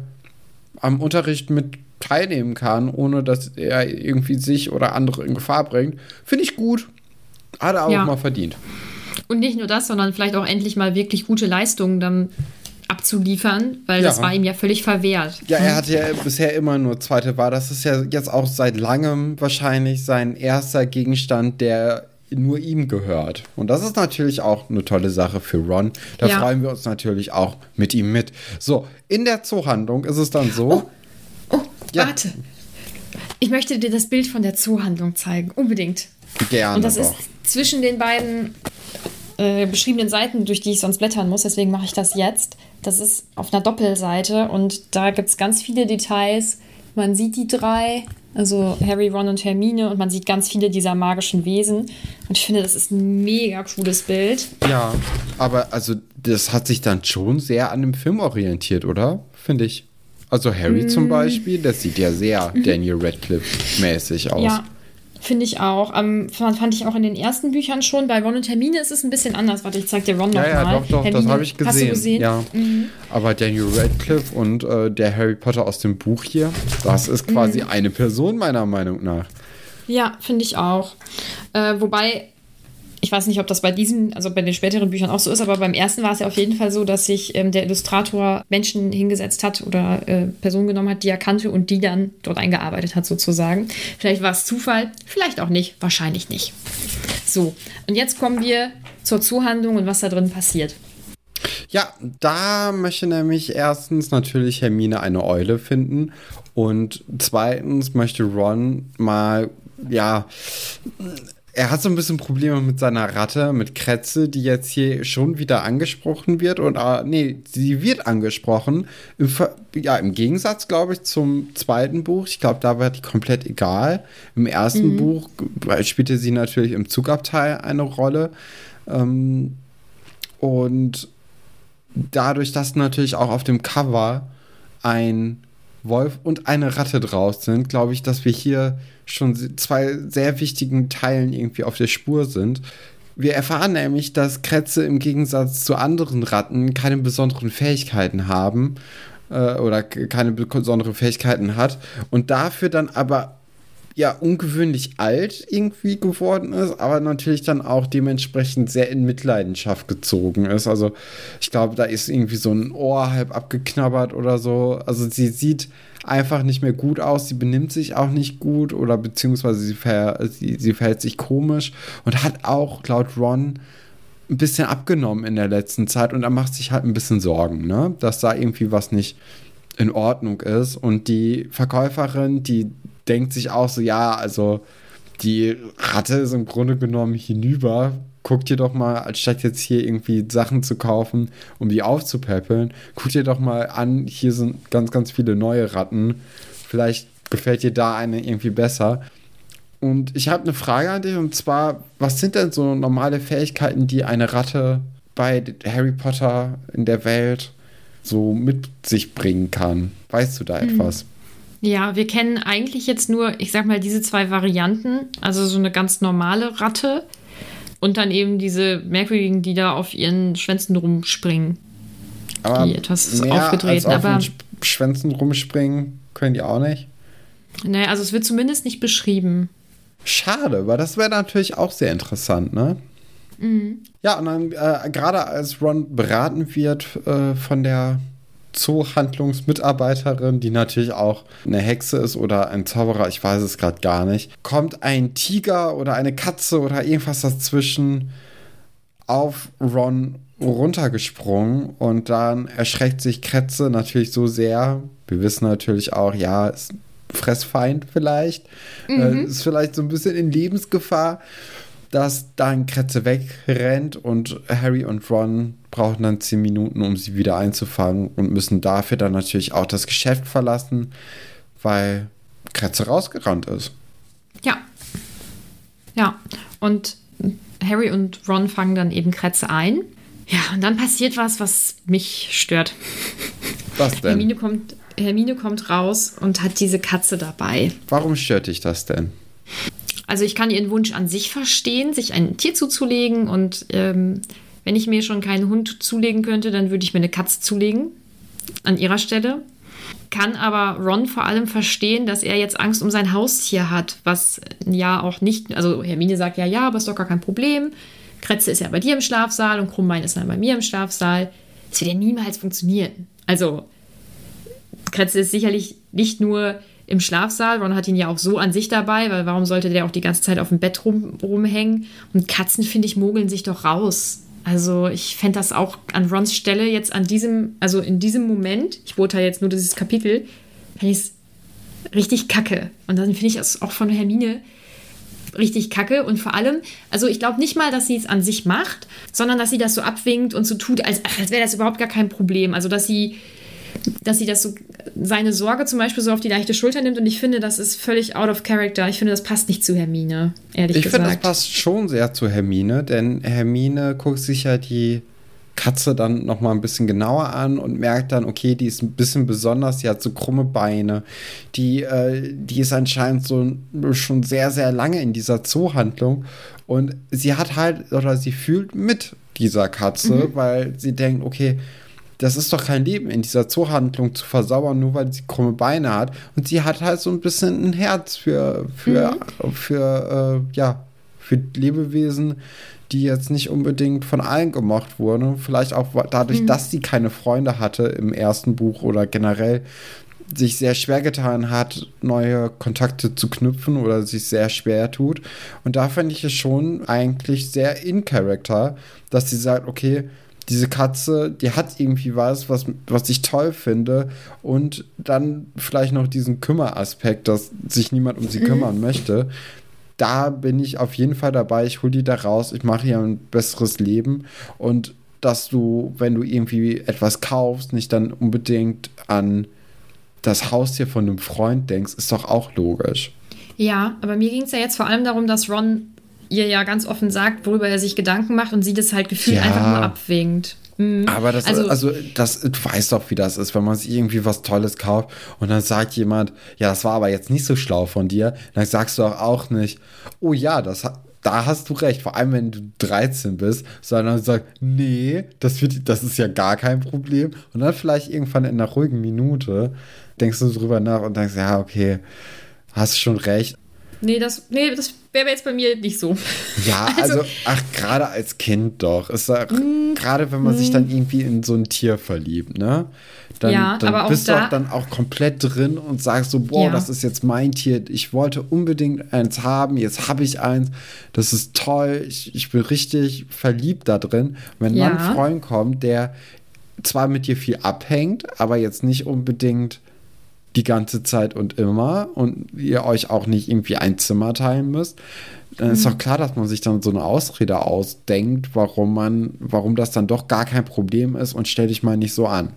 am Unterricht mit teilnehmen kann, ohne dass er irgendwie sich oder andere in Gefahr bringt. Finde ich gut. Hat er auch ja. mal verdient. Und nicht nur das, sondern vielleicht auch endlich mal wirklich gute Leistungen dann abzuliefern, weil ja. das war ihm ja völlig verwehrt. Ja, er hatte ja bisher immer nur zweite Wahl. Das ist ja jetzt auch seit langem wahrscheinlich sein erster Gegenstand, der nur ihm gehört. Und das ist natürlich auch eine tolle Sache für Ron. Da ja. freuen wir uns natürlich auch mit ihm mit. So, in der Zoohandlung ist es dann so. Oh, oh ja. warte. Ich möchte dir das Bild von der Zoohandlung zeigen. Unbedingt. Gerne. Und das doch. ist zwischen den beiden äh, beschriebenen Seiten, durch die ich sonst blättern muss. Deswegen mache ich das jetzt. Das ist auf einer Doppelseite und da gibt es ganz viele Details. Man sieht die drei, also Harry, Ron und Hermine, und man sieht ganz viele dieser magischen Wesen. Und ich finde, das ist ein mega cooles Bild. Ja, aber also das hat sich dann schon sehr an dem Film orientiert, oder? Finde ich. Also Harry mm. zum Beispiel, das sieht ja sehr mhm. Daniel Radcliffe-mäßig aus. Ja, Finde ich auch. Ähm, fand ich auch in den ersten Büchern schon. Bei Ron und Hermine ist es ein bisschen anders. Warte, ich zeig dir Ron nochmal. Ja, ja, doch, doch, Hermine, das habe ich gesehen. Hast du gesehen? Ja. Mhm. Aber Daniel Radcliffe und äh, der Harry Potter aus dem Buch hier, das ist quasi mhm. eine Person meiner Meinung nach. Ja, finde ich auch. Äh, wobei ich weiß nicht, ob das bei diesen, also bei den späteren Büchern auch so ist, aber beim ersten war es ja auf jeden Fall so, dass sich ähm, der Illustrator Menschen hingesetzt hat oder äh, Personen genommen hat, die er kannte und die dann dort eingearbeitet hat, sozusagen. Vielleicht war es Zufall, vielleicht auch nicht, wahrscheinlich nicht. So, und jetzt kommen wir zur Zuhandlung und was da drin passiert. Ja, da möchte nämlich erstens natürlich Hermine eine Eule finden und zweitens möchte Ron mal, ja, er hat so ein bisschen Probleme mit seiner Ratte, mit Kretze, die jetzt hier schon wieder angesprochen wird. Und äh, nee, sie wird angesprochen. Im, ja, im Gegensatz, glaube ich, zum zweiten Buch. Ich glaube, da war die komplett egal. Im ersten mhm. Buch spielte sie natürlich im Zugabteil eine Rolle. Ähm, und dadurch, dass natürlich auch auf dem Cover ein Wolf und eine Ratte draus sind, glaube ich, dass wir hier schon zwei sehr wichtigen Teilen irgendwie auf der Spur sind. Wir erfahren nämlich, dass Kretze im Gegensatz zu anderen Ratten keine besonderen Fähigkeiten haben äh, oder keine besonderen Fähigkeiten hat und dafür dann aber ja ungewöhnlich alt irgendwie geworden ist, aber natürlich dann auch dementsprechend sehr in Mitleidenschaft gezogen ist. Also ich glaube, da ist irgendwie so ein Ohr halb abgeknabbert oder so. Also sie sieht einfach nicht mehr gut aus, sie benimmt sich auch nicht gut oder beziehungsweise sie, ver sie, sie verhält sich komisch und hat auch laut Ron ein bisschen abgenommen in der letzten Zeit und er macht sich halt ein bisschen Sorgen, ne? dass da irgendwie was nicht in Ordnung ist und die Verkäuferin, die denkt sich auch so, ja, also die Ratte ist im Grunde genommen hinüber. Guck dir doch mal, anstatt jetzt hier irgendwie Sachen zu kaufen, um die aufzupäppeln, guck dir doch mal an, hier sind ganz, ganz viele neue Ratten. Vielleicht gefällt dir da eine irgendwie besser. Und ich habe eine Frage an dich und zwar, was sind denn so normale Fähigkeiten, die eine Ratte bei Harry Potter in der Welt so mit sich bringen kann? Weißt du da mhm. etwas? Ja, wir kennen eigentlich jetzt nur, ich sag mal, diese zwei Varianten. Also so eine ganz normale Ratte und dann eben diese merkwürdigen, die da auf ihren Schwänzen rumspringen. Aber die etwas aufgedreht. Als auf aber Schwänzen rumspringen können die auch nicht. Naja, also es wird zumindest nicht beschrieben. Schade, weil das wäre natürlich auch sehr interessant, ne? Mhm. Ja, und dann äh, gerade als Ron beraten wird äh, von der Zoohandlungsmitarbeiterin, die natürlich auch eine Hexe ist oder ein Zauberer, ich weiß es gerade gar nicht, kommt ein Tiger oder eine Katze oder irgendwas dazwischen auf Ron runtergesprungen und dann erschreckt sich Kretze natürlich so sehr. Wir wissen natürlich auch, ja, ist Fressfeind vielleicht, mhm. äh, ist vielleicht so ein bisschen in Lebensgefahr dass dann Kretze wegrennt und Harry und Ron brauchen dann zehn Minuten, um sie wieder einzufangen und müssen dafür dann natürlich auch das Geschäft verlassen, weil Kretze rausgerannt ist. Ja. Ja. Und Harry und Ron fangen dann eben Kretze ein. Ja, und dann passiert was, was mich stört. Was denn? Hermine kommt, Hermine kommt raus und hat diese Katze dabei. Warum stört dich das denn? Also ich kann ihren Wunsch an sich verstehen, sich ein Tier zuzulegen. Und ähm, wenn ich mir schon keinen Hund zulegen könnte, dann würde ich mir eine Katze zulegen. An ihrer Stelle. Kann aber Ron vor allem verstehen, dass er jetzt Angst um sein Haustier hat, was ja auch nicht, also Hermine sagt ja, ja, aber ist doch gar kein Problem. Kretze ist ja bei dir im Schlafsaal und Krummbein ist dann bei mir im Schlafsaal. Das wird ja niemals funktionieren. Also, Kretze ist sicherlich nicht nur im Schlafsaal. Ron hat ihn ja auch so an sich dabei, weil warum sollte der auch die ganze Zeit auf dem Bett rum, rumhängen? Und Katzen, finde ich, mogeln sich doch raus. Also ich fände das auch an Rons Stelle jetzt an diesem, also in diesem Moment, ich beurteile jetzt nur dieses Kapitel, fände ich es richtig kacke. Und dann finde ich es auch von Hermine richtig kacke. Und vor allem, also ich glaube nicht mal, dass sie es an sich macht, sondern dass sie das so abwinkt und so tut, als, als wäre das überhaupt gar kein Problem. Also dass sie dass sie das so, seine Sorge zum Beispiel so auf die leichte Schulter nimmt und ich finde, das ist völlig out of character. Ich finde, das passt nicht zu Hermine, ehrlich ich gesagt. Ich finde, das passt schon sehr zu Hermine, denn Hermine guckt sich ja die Katze dann noch mal ein bisschen genauer an und merkt dann, okay, die ist ein bisschen besonders, die hat so krumme Beine, die, äh, die ist anscheinend so schon sehr, sehr lange in dieser Zoohandlung und sie hat halt, oder sie fühlt mit dieser Katze, mhm. weil sie denkt, okay, das ist doch kein Leben, in dieser Zoohandlung zu versauern, nur weil sie krumme Beine hat. Und sie hat halt so ein bisschen ein Herz für, für, mhm. für, äh, ja, für Lebewesen, die jetzt nicht unbedingt von allen gemocht wurden. Vielleicht auch dadurch, mhm. dass sie keine Freunde hatte im ersten Buch oder generell sich sehr schwer getan hat, neue Kontakte zu knüpfen oder sich sehr schwer tut. Und da fände ich es schon eigentlich sehr in Character, dass sie sagt, okay, diese Katze, die hat irgendwie was, was, was ich toll finde. Und dann vielleicht noch diesen Kümmeraspekt, dass sich niemand um sie mhm. kümmern möchte. Da bin ich auf jeden Fall dabei. Ich hole die da raus. Ich mache ihr ein besseres Leben. Und dass du, wenn du irgendwie etwas kaufst, nicht dann unbedingt an das Haustier von einem Freund denkst, ist doch auch logisch. Ja, aber mir ging es ja jetzt vor allem darum, dass Ron ihr ja ganz offen sagt, worüber er sich Gedanken macht und sie das halt gefühlt ja. einfach nur abwinkt. Mhm. Aber das, also, also das, du weißt doch, wie das ist, wenn man sich irgendwie was Tolles kauft und dann sagt jemand, ja, das war aber jetzt nicht so schlau von dir, dann sagst du doch auch nicht, oh ja, das da hast du recht, vor allem wenn du 13 bist, sondern sagst, nee, das, wird, das ist ja gar kein Problem. Und dann vielleicht irgendwann in einer ruhigen Minute denkst du drüber nach und denkst, ja, okay, hast schon recht. Nee, das, nee, das wäre jetzt bei mir nicht so. Ja, also, also ach, gerade als Kind doch. Ist mm, gerade wenn man mm. sich dann irgendwie in so ein Tier verliebt, ne? Dann, ja, dann aber bist da, du auch dann auch komplett drin und sagst so, boah, ja. das ist jetzt mein Tier. Ich wollte unbedingt eins haben, jetzt habe ich eins. Das ist toll. Ich, ich bin richtig verliebt da drin. Wenn ja. dann ein Freund kommt, der zwar mit dir viel abhängt, aber jetzt nicht unbedingt die ganze Zeit und immer und ihr euch auch nicht irgendwie ein Zimmer teilen müsst, dann mhm. ist doch klar, dass man sich dann so eine Ausrede ausdenkt, warum man, warum das dann doch gar kein Problem ist und stell dich mal nicht so an.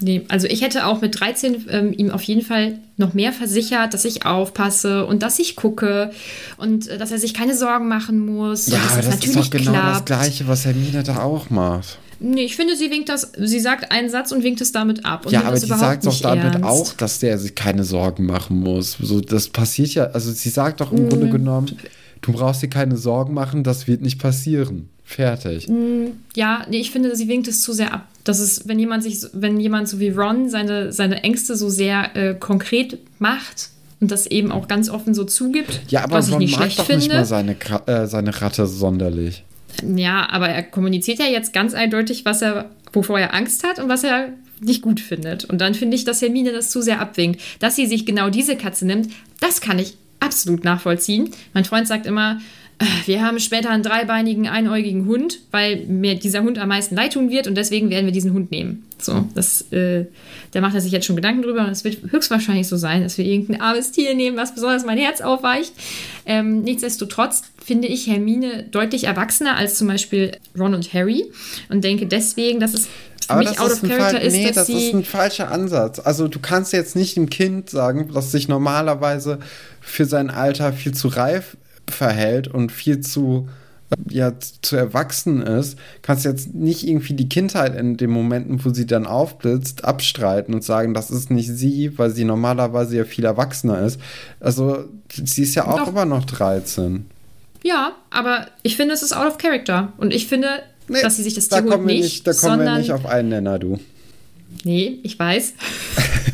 Nee, also ich hätte auch mit 13 ähm, ihm auf jeden Fall noch mehr versichert, dass ich aufpasse und dass ich gucke und äh, dass er sich keine Sorgen machen muss. Ja, aber das, das ist doch genau klappt. das Gleiche, was Hermine da auch macht. Nee, ich finde, sie winkt das, sie sagt einen Satz und winkt es damit ab. ja, aber sie sagt doch damit ernst. auch, dass der sich keine Sorgen machen muss. So, das passiert ja, also sie sagt doch im mm. Grunde genommen, du brauchst dir keine Sorgen machen, das wird nicht passieren. Fertig. Mm, ja, nee, ich finde, sie winkt es zu sehr ab. Das ist, wenn jemand sich, wenn jemand so wie Ron seine, seine Ängste so sehr äh, konkret macht und das eben auch ganz offen so zugibt, ja, aber was Ron ich nicht mag schlecht doch finde. nicht mal seine, äh, seine Ratte sonderlich. Ja, aber er kommuniziert ja jetzt ganz eindeutig, was er, wovor er Angst hat und was er nicht gut findet. Und dann finde ich, dass Hermine das zu sehr abwinkt. Dass sie sich genau diese Katze nimmt, das kann ich absolut nachvollziehen. Mein Freund sagt immer, wir haben später einen dreibeinigen, einäugigen Hund, weil mir dieser Hund am meisten leid tun wird und deswegen werden wir diesen Hund nehmen. So, das, äh, da macht er sich jetzt schon Gedanken drüber und es wird höchstwahrscheinlich so sein, dass wir irgendein armes Tier nehmen, was besonders mein Herz aufweicht. Ähm, nichtsdestotrotz finde ich Hermine deutlich erwachsener als zum Beispiel Ron und Harry und denke deswegen, dass es für Aber mich das out ist of ein character Fall, ist, nee, dass das ist ein falscher Ansatz. Also du kannst jetzt nicht dem Kind sagen, das sich normalerweise für sein Alter viel zu reif verhält und viel zu äh, ja zu erwachsen ist, kannst jetzt nicht irgendwie die Kindheit in den Momenten, wo sie dann aufblitzt, abstreiten und sagen, das ist nicht sie, weil sie normalerweise ja viel erwachsener ist. Also sie ist ja auch Doch. immer noch 13. Ja, aber ich finde, es ist out of character. Und ich finde, Nee, dass sie sich das da Tier holt nicht, nicht, da kommen sondern... wir nicht auf einen Nenner, du. Nee, ich weiß.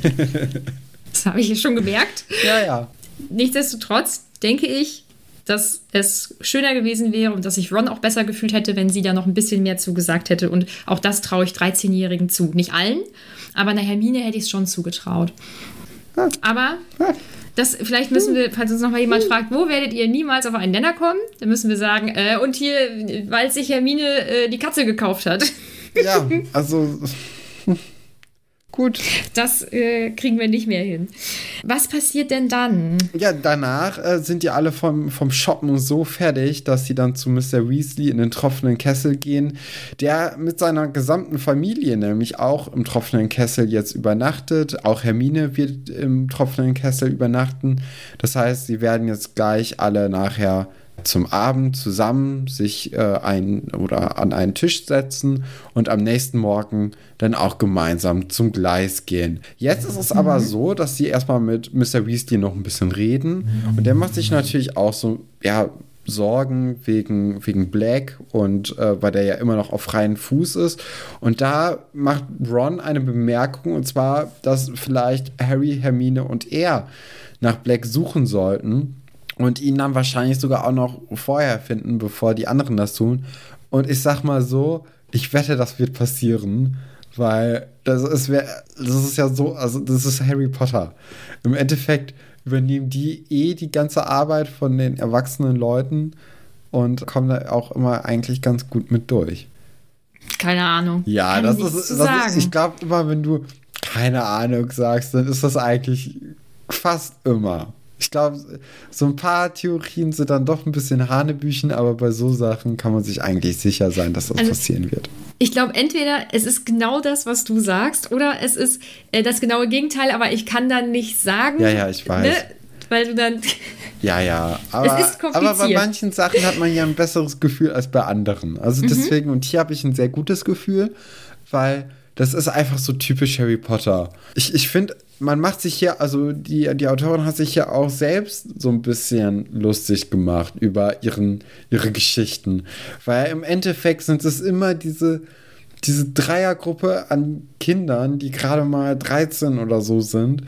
das habe ich ja schon gemerkt. Ja, ja. Nichtsdestotrotz denke ich, dass es schöner gewesen wäre und dass sich Ron auch besser gefühlt hätte, wenn sie da noch ein bisschen mehr zugesagt hätte. Und auch das traue ich 13-Jährigen zu. Nicht allen, aber einer Hermine hätte ich es schon zugetraut. Aber das, vielleicht müssen wir, falls uns noch mal jemand fragt, wo werdet ihr niemals auf einen Nenner kommen, dann müssen wir sagen, äh, und hier, weil sich Hermine äh, die Katze gekauft hat. Ja, also gut. Das äh, kriegen wir nicht mehr hin. Was passiert denn dann? Ja, danach äh, sind die alle vom, vom Shoppen so fertig, dass sie dann zu Mr. Weasley in den tropfenden Kessel gehen, der mit seiner gesamten Familie nämlich auch im tropfenden Kessel jetzt übernachtet. Auch Hermine wird im tropfenden Kessel übernachten. Das heißt, sie werden jetzt gleich alle nachher zum Abend zusammen sich äh, ein oder an einen Tisch setzen und am nächsten Morgen dann auch gemeinsam zum Gleis gehen. Jetzt ist es aber so, dass sie erstmal mit Mr. Weasley noch ein bisschen reden und der macht sich natürlich auch so, ja, Sorgen wegen, wegen Black und äh, weil der ja immer noch auf freien Fuß ist. Und da macht Ron eine Bemerkung und zwar, dass vielleicht Harry, Hermine und er nach Black suchen sollten und ihn dann wahrscheinlich sogar auch noch vorher finden, bevor die anderen das tun. Und ich sag mal so, ich wette, das wird passieren, weil das ist, das ist ja so, also das ist Harry Potter. Im Endeffekt übernehmen die eh die ganze Arbeit von den erwachsenen Leuten und kommen da auch immer eigentlich ganz gut mit durch. Keine Ahnung. Ja, Kann das ist, das ist ich glaube immer, wenn du keine Ahnung sagst, dann ist das eigentlich fast immer. Ich glaube, so ein paar Theorien sind dann doch ein bisschen Hanebüchen, aber bei so Sachen kann man sich eigentlich sicher sein, dass das Also- passieren wird. Ich glaube, entweder es ist genau das, was du sagst, oder es ist äh, das genaue Gegenteil, aber ich kann dann nicht sagen. Ja, ja, ich weiß. Weil du dann. Ja, ja. Aber, aber bei manchen Sachen hat man ja ein besseres Gefühl als bei anderen. Mhm. Also deswegen, und hier habe ich ein sehr gutes Gefühl, weil das ist einfach so typisch Harry Potter. Ich, ich finde, man macht sich hier, also die, die Autorin hat sich ja auch selbst so ein bisschen lustig gemacht über ihren, ihre Geschichten. Weil im Endeffekt sind es immer diese, diese Dreiergruppe an Kindern, die gerade mal 13 oder so sind,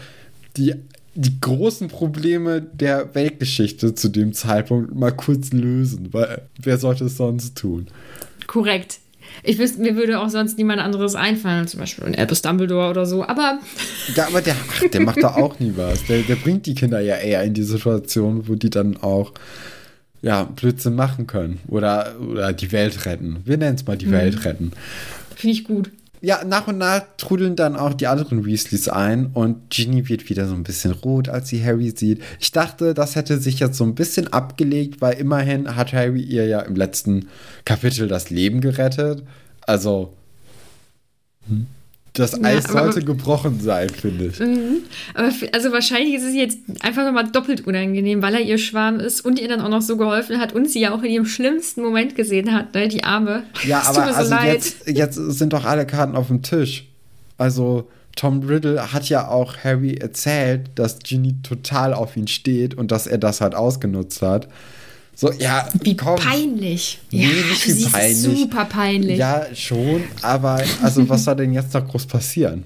die die großen Probleme der Weltgeschichte zu dem Zeitpunkt mal kurz lösen, weil wer sollte es sonst tun? Korrekt. Ich wüsste, mir würde auch sonst niemand anderes einfallen, zum Beispiel ein Albus Dumbledore oder so. Aber Ja, aber der, ach, der macht da auch nie was. Der, der bringt die Kinder ja eher in die Situation, wo die dann auch ja, Blödsinn machen können. Oder, oder die Welt retten. Wir nennen es mal die Welt retten. finde ich gut. Ja, nach und nach trudeln dann auch die anderen Weasleys ein und Ginny wird wieder so ein bisschen rot, als sie Harry sieht. Ich dachte, das hätte sich jetzt so ein bisschen abgelegt, weil immerhin hat Harry ihr ja im letzten Kapitel das Leben gerettet. Also, hm, das Ja, Eis aber- sollte gebrochen sein, finde ich. Aber f- also wahrscheinlich ist es jetzt einfach nochmal doppelt unangenehm, weil er ihr Schwarm ist und ihr dann auch noch so geholfen hat und sie ja auch in ihrem schlimmsten Moment gesehen hat, ne, die Arme. Ja, tut aber so also leid. jetzt, jetzt sind doch alle Karten auf dem Tisch. Also Tom Riddle hat ja auch Harry erzählt, dass Ginny total auf ihn steht und dass er das halt ausgenutzt hat. So, ja, Wie komm. peinlich. Nee, ja, nicht wie peinlich. super peinlich. Ja, schon, aber also was soll denn jetzt noch groß passieren?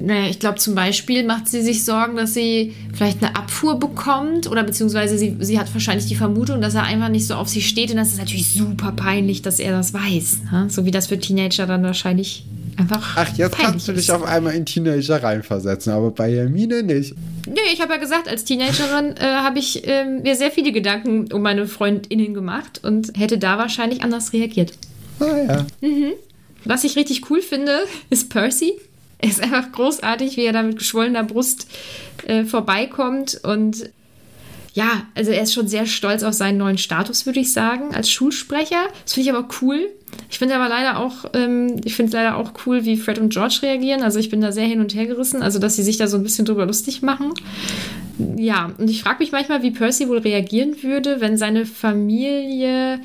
Naja, ich glaube zum Beispiel macht sie sich Sorgen, dass sie vielleicht eine Abfuhr bekommt oder beziehungsweise sie, sie hat wahrscheinlich die Vermutung, dass er einfach nicht so auf sie steht und das ist natürlich super peinlich, dass er das weiß. Ne? So wie das für Teenager dann wahrscheinlich einfach. Ach, jetzt kannst du dich auf einmal in Teenager reinversetzen, aber bei Hermine nicht. Nee, ich habe ja gesagt, als Teenagerin äh, habe ich äh, mir sehr viele Gedanken um meine FreundInnen gemacht und hätte da wahrscheinlich anders reagiert. Ah ja. Mhm. Was ich richtig cool finde, ist Percy. Er ist einfach großartig, wie er da mit geschwollener Brust äh, vorbeikommt. Und ja, also er ist schon sehr stolz auf seinen neuen Status, würde ich sagen, als Schulsprecher. Das finde ich aber cool. Ich finde aber leider auch, ähm, ich finde leider auch cool, wie Fred und George reagieren. Also ich bin da sehr hin und her gerissen, also dass sie sich da so ein bisschen drüber lustig machen. Ja, und ich frage mich manchmal, wie Percy wohl reagieren würde, wenn seine Familie.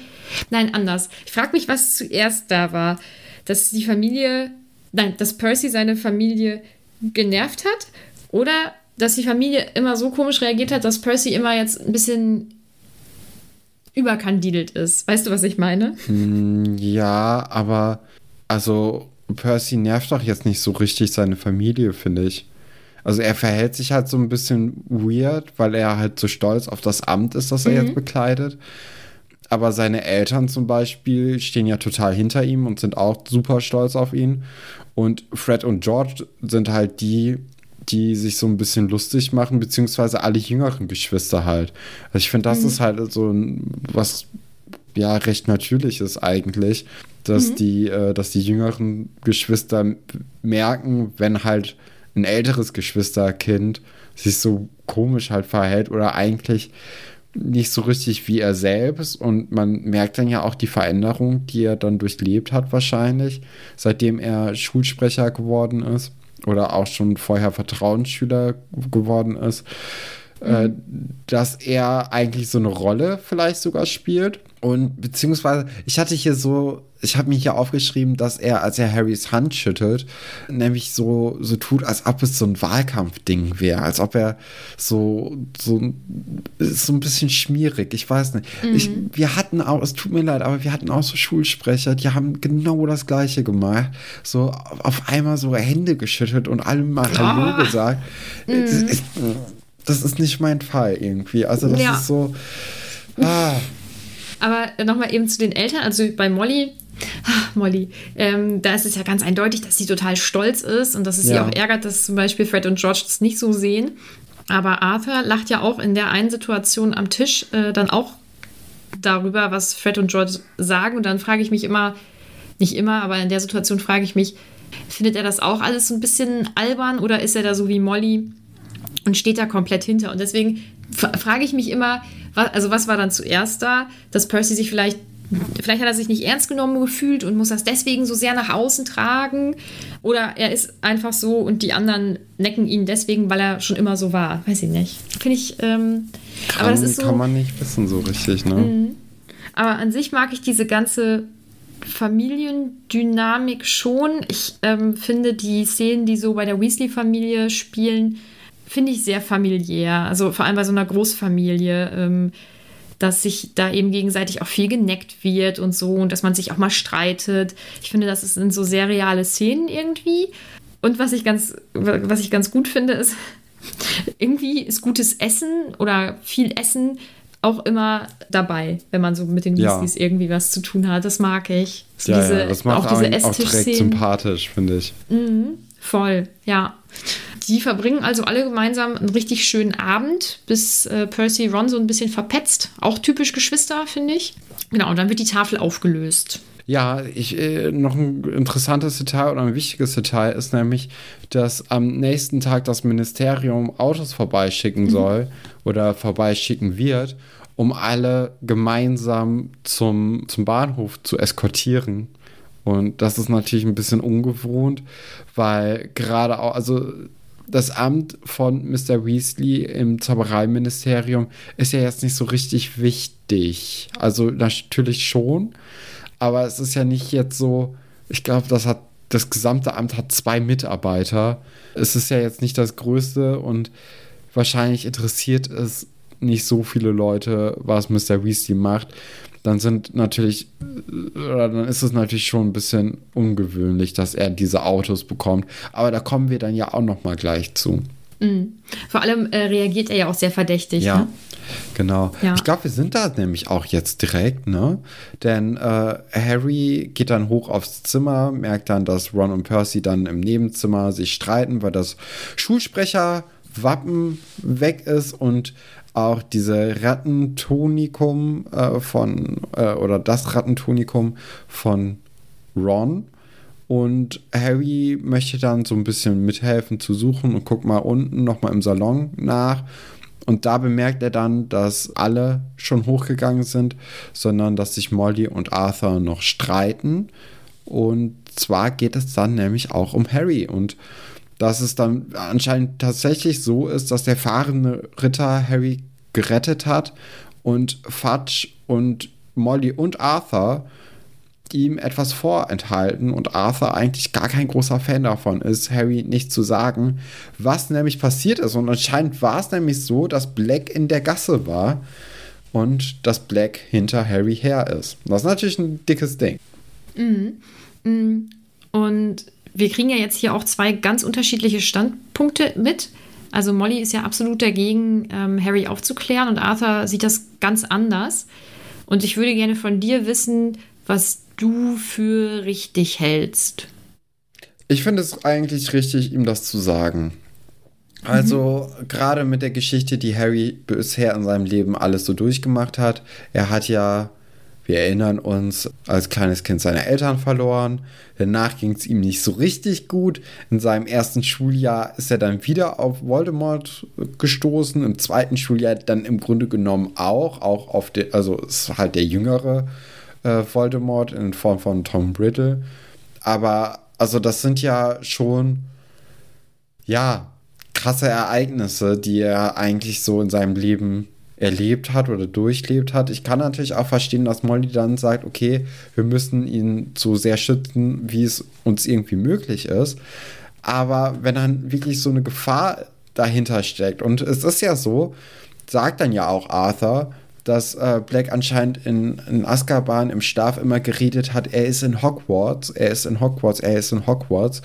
Nein, anders. Ich frage mich, was zuerst da war. Dass die Familie nein, dass Percy seine Familie genervt hat oder dass die Familie immer so komisch reagiert hat, dass Percy immer jetzt ein bisschen überkandidelt ist. Weißt du, was ich meine? Hm, ja, aber also Percy nervt doch jetzt nicht so richtig seine Familie, finde ich. Also er verhält sich halt so ein bisschen weird, weil er halt so stolz auf das Amt ist, das er mhm. jetzt bekleidet. Aber seine Eltern zum Beispiel stehen ja total hinter ihm und sind auch super stolz auf ihn. Und Fred und George sind halt die, die sich so ein bisschen lustig machen, beziehungsweise alle jüngeren Geschwister halt. Also ich finde, das mhm. ist halt so ein, was ja recht natürlich ist eigentlich, dass mhm. die, äh, dass die jüngeren Geschwister merken, wenn halt ein älteres Geschwisterkind sich so komisch halt verhält oder eigentlich nicht so richtig wie er selbst und man merkt dann ja auch die Veränderung, die er dann durchlebt hat wahrscheinlich, seitdem er Schulsprecher geworden ist oder auch schon vorher Vertrauensschüler geworden ist, mhm. dass er eigentlich so eine Rolle vielleicht sogar spielt und beziehungsweise ich hatte hier so ich habe mir hier aufgeschrieben, dass er, als er Harrys Hand schüttelt, nämlich so, so tut, als ob es so ein Wahlkampfding wäre, als ob er so, so, so ein bisschen schmierig, ich weiß nicht. Mhm. Ich, wir hatten auch, es tut mir leid, aber wir hatten auch so Schulsprecher, die haben genau das Gleiche gemacht. So auf einmal so Hände geschüttelt und allem mal Hallo oh. gesagt. Mhm. Das, ist, das, ist, nicht mein Fall irgendwie. Also das ja. ist so. Ah. Aber nochmal eben zu den Eltern. Also bei Molly Ach, Molly, ähm, da ist es ja ganz eindeutig, dass sie total stolz ist und dass es ja. sie auch ärgert, dass zum Beispiel Fred und George das nicht so sehen. Aber Arthur lacht ja auch in der einen Situation am Tisch äh, dann auch darüber, was Fred und George sagen. Und dann frage ich mich immer, nicht immer, aber in der Situation frage ich mich, findet er das auch alles so ein bisschen albern oder ist er da so wie Molly und steht da komplett hinter? Und deswegen frage ich mich immer, was, also was war dann zuerst da, dass Percy sich vielleicht Vielleicht hat er sich nicht ernst genommen gefühlt und muss das deswegen so sehr nach außen tragen. Oder er ist einfach so und die anderen necken ihn deswegen, weil er schon immer so war. Weiß ich nicht. Finde ich. Ähm, kann, aber das ist so, kann man nicht wissen, so richtig, ne? Mhm. Aber an sich mag ich diese ganze Familiendynamik schon. Ich ähm, finde die Szenen, die so bei der Weasley-Familie spielen, finde ich sehr familiär. Also vor allem bei so einer Großfamilie. Ähm, dass sich da eben gegenseitig auch viel geneckt wird und so und dass man sich auch mal streitet. Ich finde, das sind so sehr reale Szenen irgendwie. Und was ich ganz, was ich ganz gut finde, ist, irgendwie ist gutes Essen oder viel Essen auch immer dabei, wenn man so mit den Weasleys ja. irgendwie was zu tun hat. Das mag ich. Ja, diese, ja, das macht auch diese auch direkt sympathisch, finde ich. Mhm, voll, ja. Die verbringen also alle gemeinsam einen richtig schönen Abend, bis äh, Percy Ron so ein bisschen verpetzt. Auch typisch Geschwister, finde ich. Genau, und dann wird die Tafel aufgelöst. Ja, ich, äh, noch ein interessantes Detail oder ein wichtiges Detail ist nämlich, dass am nächsten Tag das Ministerium Autos vorbeischicken mhm. soll oder vorbeischicken wird, um alle gemeinsam zum, zum Bahnhof zu eskortieren. Und das ist natürlich ein bisschen ungewohnt, weil gerade auch, also das Amt von Mr. Weasley im Zaubereiministerium ist ja jetzt nicht so richtig wichtig. Also natürlich schon, aber es ist ja nicht jetzt so, ich glaube, das hat das gesamte Amt hat zwei Mitarbeiter. Es ist ja jetzt nicht das größte und wahrscheinlich interessiert es nicht so viele Leute, was Mr. Weasley macht. Dann sind natürlich, oder dann ist es natürlich schon ein bisschen ungewöhnlich, dass er diese Autos bekommt. Aber da kommen wir dann ja auch noch mal gleich zu. Mhm. Vor allem äh, reagiert er ja auch sehr verdächtig. Ja, ne? genau. Ja. Ich glaube, wir sind da nämlich auch jetzt direkt, ne? Denn äh, Harry geht dann hoch aufs Zimmer, merkt dann, dass Ron und Percy dann im Nebenzimmer sich streiten, weil das Schulsprecherwappen weg ist und auch diese Rattentonikum äh, von, äh, oder das Rattentonikum von Ron. Und Harry möchte dann so ein bisschen mithelfen zu suchen und guckt mal unten nochmal im Salon nach. Und da bemerkt er dann, dass alle schon hochgegangen sind, sondern dass sich Molly und Arthur noch streiten. Und zwar geht es dann nämlich auch um Harry. Und dass es dann anscheinend tatsächlich so ist, dass der fahrende Ritter Harry gerettet hat und Fudge und Molly und Arthur ihm etwas vorenthalten und Arthur eigentlich gar kein großer Fan davon ist, Harry nicht zu sagen, was nämlich passiert ist. Und anscheinend war es nämlich so, dass Black in der Gasse war und dass Black hinter Harry her ist. Das ist natürlich ein dickes Ding. Und wir kriegen ja jetzt hier auch zwei ganz unterschiedliche Standpunkte mit. Also Molly ist ja absolut dagegen, ähm, Harry aufzuklären und Arthur sieht das ganz anders. Und ich würde gerne von dir wissen, was du für richtig hältst. Ich finde es eigentlich richtig, ihm das zu sagen. Also gerade mit der Geschichte, die Harry bisher in seinem Leben alles so durchgemacht hat. Er hat ja, wir erinnern uns, als kleines Kind seine Eltern verloren. Danach ging es ihm nicht so richtig gut. In seinem ersten Schuljahr ist er dann wieder auf Voldemort gestoßen. Im zweiten Schuljahr dann im Grunde genommen auch, auch auf der, also ist halt der jüngere äh, Voldemort in Form von Tom Riddle. Aber also das sind ja schon ja, krasse Ereignisse, die er eigentlich so in seinem Leben erlebt hat oder durchlebt hat. Ich kann natürlich auch verstehen, dass Molly dann sagt, okay, wir müssen ihn so sehr schützen, wie es uns irgendwie möglich ist. Aber wenn dann wirklich so eine Gefahr dahinter steckt, und es ist ja so, sagt dann ja auch Arthur, dass äh, Black anscheinend in, in Azkaban im Schlaf immer geredet hat, er ist in Hogwarts, er ist in Hogwarts, er ist in Hogwarts.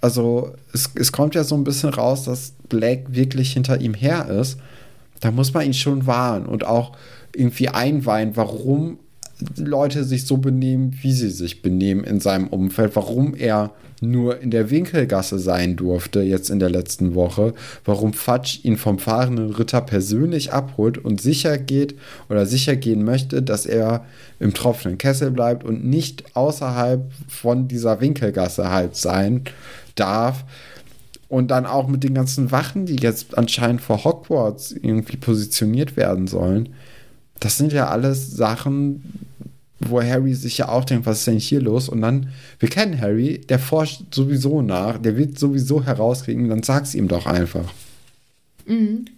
Also es, es kommt ja so ein bisschen raus, dass Black wirklich hinter ihm her ist. Da muss man ihn schon warnen und auch irgendwie einweihen, warum Leute sich so benehmen, wie sie sich benehmen in seinem Umfeld, warum er nur in der Winkelgasse sein durfte, jetzt in der letzten Woche, warum Fatsch ihn vom fahrenden Ritter persönlich abholt und sicher geht oder sicher gehen möchte, dass er im tropfenden Kessel bleibt und nicht außerhalb von dieser Winkelgasse halt sein darf. Und dann auch mit den ganzen Wachen, die jetzt anscheinend vor Hogwarts irgendwie positioniert werden sollen. Das sind ja alles Sachen, wo Harry sich ja auch denkt, was ist denn hier los? Und dann, wir kennen Harry, der forscht sowieso nach, der wird sowieso herauskriegen, dann sag's ihm doch einfach.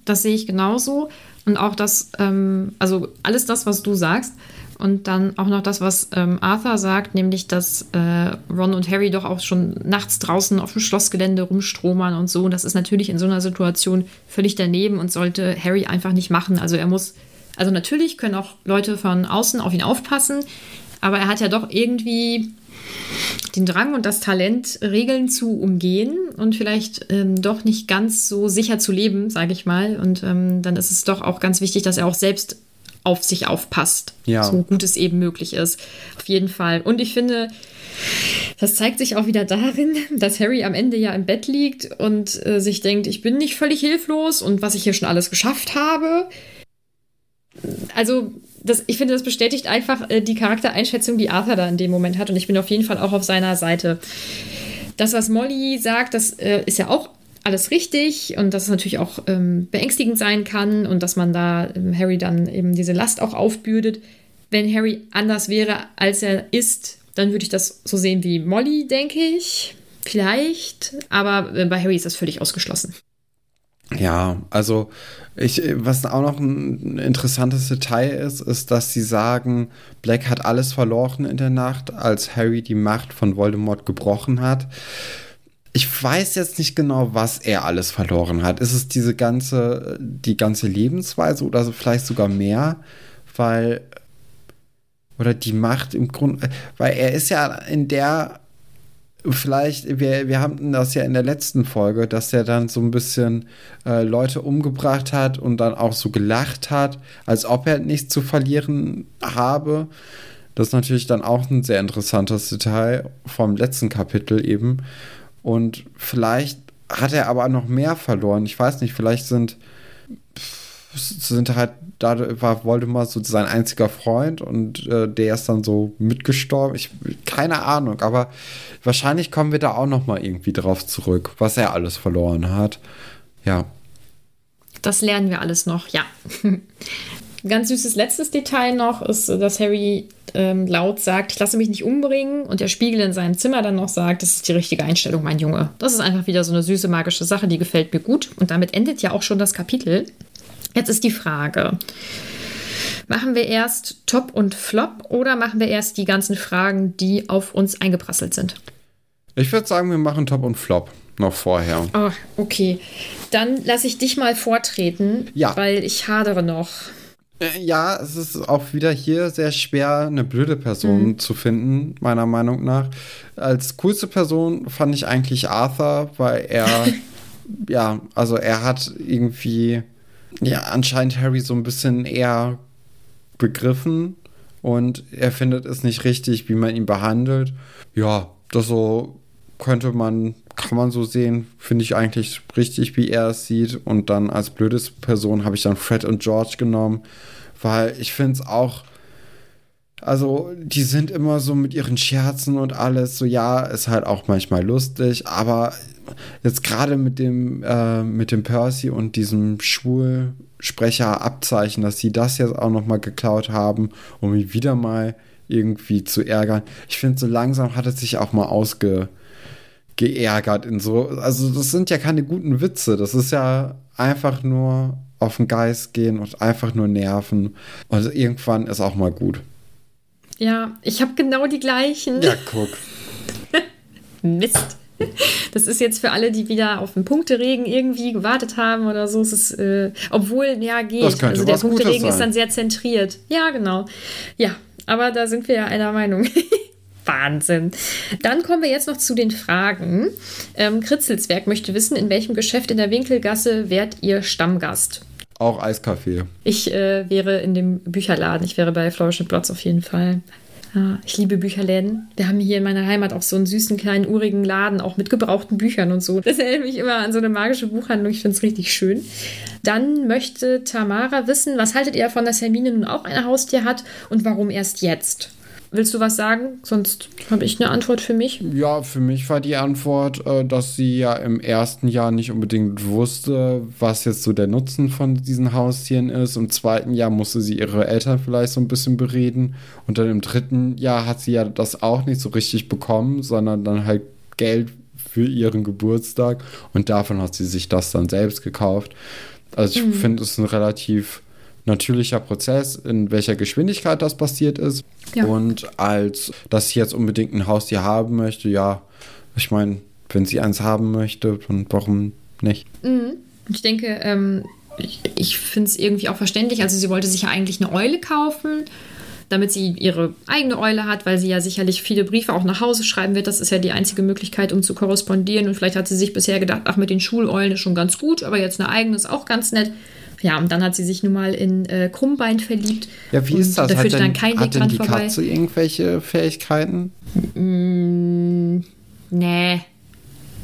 Das sehe ich genauso. Und auch das, ähm, also alles das, was du sagst. Und dann auch noch das, was ähm, Arthur sagt, nämlich, dass äh, Ron und Harry doch auch schon nachts draußen auf dem Schlossgelände rumstromern und so. Und das ist natürlich in so einer Situation völlig daneben und sollte Harry einfach nicht machen. Also er muss, also natürlich können auch Leute von außen auf ihn aufpassen, aber er hat ja doch irgendwie den Drang und das Talent, Regeln zu umgehen und vielleicht ähm, doch nicht ganz so sicher zu leben, sage ich mal. Und ähm, dann ist es doch auch ganz wichtig, dass er auch selbst auf sich aufpasst, Ja. so gut es eben möglich ist. Auf jeden Fall. Und ich finde, das zeigt sich auch wieder darin, dass Harry am Ende ja im Bett liegt und äh, sich denkt, ich bin nicht völlig hilflos und was ich hier schon alles geschafft habe. Also, das, ich finde, das bestätigt einfach äh, die Charaktereinschätzung, die Arthur da in dem Moment hat. Und ich bin auf jeden Fall auch auf seiner Seite. Das, was Molly sagt, das äh, ist ja auch alles richtig und dass es natürlich auch ähm, beängstigend sein kann und dass man da ähm, Harry dann eben diese Last auch aufbürdet. Wenn Harry anders wäre, als er ist, dann würde ich das so sehen wie Molly, denke ich. Vielleicht. Aber äh, bei Harry ist das völlig ausgeschlossen. Ja, also ich, was auch noch ein interessantes Detail ist, ist, dass sie sagen, Black hat alles verloren in der Nacht, als Harry die Macht von Voldemort gebrochen hat. Ich weiß jetzt nicht genau, was er alles verloren hat. Ist es diese ganze, die ganze Lebensweise oder vielleicht sogar mehr? Weil oder die Macht im Grunde, weil er ist ja in der vielleicht, wir, wir haben das ja in der letzten Folge, dass er dann so ein bisschen äh, Leute umgebracht hat und dann auch so gelacht hat, als ob er nichts zu verlieren habe. Das ist natürlich dann auch ein sehr interessantes Detail vom letzten Kapitel eben. Und vielleicht hat er aber noch mehr verloren. Ich weiß nicht, vielleicht sind, sind halt, da war Voldemort so sein einziger Freund und äh, der ist dann so mitgestorben. Ich, keine Ahnung, aber wahrscheinlich kommen wir da auch noch mal irgendwie drauf zurück, was er alles verloren hat. Ja. Das lernen wir alles noch, ja. Ganz süßes letztes Detail noch ist, dass Harry ähm, laut sagt, ich lasse mich nicht umbringen und der Spiegel in seinem Zimmer dann noch sagt, das ist die richtige Einstellung, mein Junge. Das ist einfach wieder so eine süße magische Sache, die gefällt mir gut. Und damit endet ja auch schon das Kapitel. Jetzt ist die Frage. Machen wir erst Top und Flop oder machen wir erst die ganzen Fragen, die auf uns eingeprasselt sind? Ich würde sagen, wir machen Top und Flop noch vorher. Oh, okay. Dann lasse ich dich mal vortreten, ja. weil ich hadere noch. Äh, ja, es ist auch wieder hier sehr schwer, eine blöde Person mhm. zu finden, meiner Meinung nach. Als coolste Person fand ich eigentlich Arthur, weil er, ja, also er hat irgendwie, ja, anscheinend Harry so ein bisschen eher begriffen und er findet es nicht richtig, wie man ihn behandelt. Ja, das so könnte man, kann man so sehen, finde ich eigentlich richtig, wie er es sieht. Und dann als blödes Person habe ich dann Fred und George genommen, weil ich finde es auch, also die sind immer so mit ihren Scherzen und alles, so ja, ist halt auch manchmal lustig, aber jetzt gerade mit dem, äh, mit dem Percy und diesem Schulsprecher-Abzeichen, dass sie das jetzt auch nochmal geklaut haben, um ihn wieder mal irgendwie zu ärgern. Ich finde, so langsam hat es sich auch mal ausge geärgert in so. Also, das sind ja keine guten Witze. Das ist ja einfach nur auf den Geist gehen und einfach nur nerven. Und irgendwann ist auch mal gut. Ja, ich habe genau die gleichen. Ja, guck. Mist. Das ist jetzt für alle, die wieder auf den Punkteregen irgendwie gewartet haben oder so. Es ist, äh, obwohl, ja, geht. also der Punkteregen ist dann sehr zentriert. Ja, genau. Ja, aber da sind wir ja einer Meinung. Wahnsinn. Dann kommen wir jetzt noch zu den Fragen. Ähm, Kritzelswerk möchte wissen, in welchem Geschäft in der Winkelgasse wärt ihr Stammgast? Auch Eiskaffee. Ich äh, wäre in dem Bücherladen. Ich wäre bei Flourish Platz auf jeden Fall. Ja, ich liebe Bücherläden. Wir haben hier in meiner Heimat auch so einen süßen kleinen urigen Laden, auch mit gebrauchten Büchern und so. Das erinnert mich immer an so eine magische Buchhandlung. Ich finde es richtig schön. Dann möchte Tamara wissen, was haltet ihr davon, dass Hermine nun auch ein Haustier hat und warum erst jetzt? Willst du was sagen? Sonst habe ich eine Antwort für mich. Ja, für mich war die Antwort, äh, dass sie ja im ersten Jahr nicht unbedingt wusste, was jetzt so der Nutzen von diesen Haustieren ist. Im zweiten Jahr musste sie ihre Eltern vielleicht so ein bisschen bereden. Und dann im dritten Jahr hat sie ja das auch nicht so richtig bekommen, sondern dann halt Geld für ihren Geburtstag. Und davon hat sie sich das dann selbst gekauft. Also ich mhm. finde es ein relativ natürlicher Prozess, in welcher Geschwindigkeit das passiert ist. Ja. Und als dass sie jetzt unbedingt ein Haustier haben möchte, ja, ich meine, wenn sie eins haben möchte, dann warum nicht? Mhm. Ich denke, ähm, ich, ich finde es irgendwie auch verständlich. Also sie wollte sich ja eigentlich eine Eule kaufen, damit sie ihre eigene Eule hat, weil sie ja sicherlich viele Briefe auch nach Hause schreiben wird. Das ist ja die einzige Möglichkeit, um zu korrespondieren. Und vielleicht hat sie sich bisher gedacht, ach, mit den Schuleulen ist schon ganz gut, aber jetzt eine eigene ist auch ganz nett. Ja, und dann hat sie sich nun mal in äh, Krummbein verliebt. Ja, wie ist das? Da führte dann kein Weg dran die vorbei. Katze irgendwelche Fähigkeiten? Mm, nee.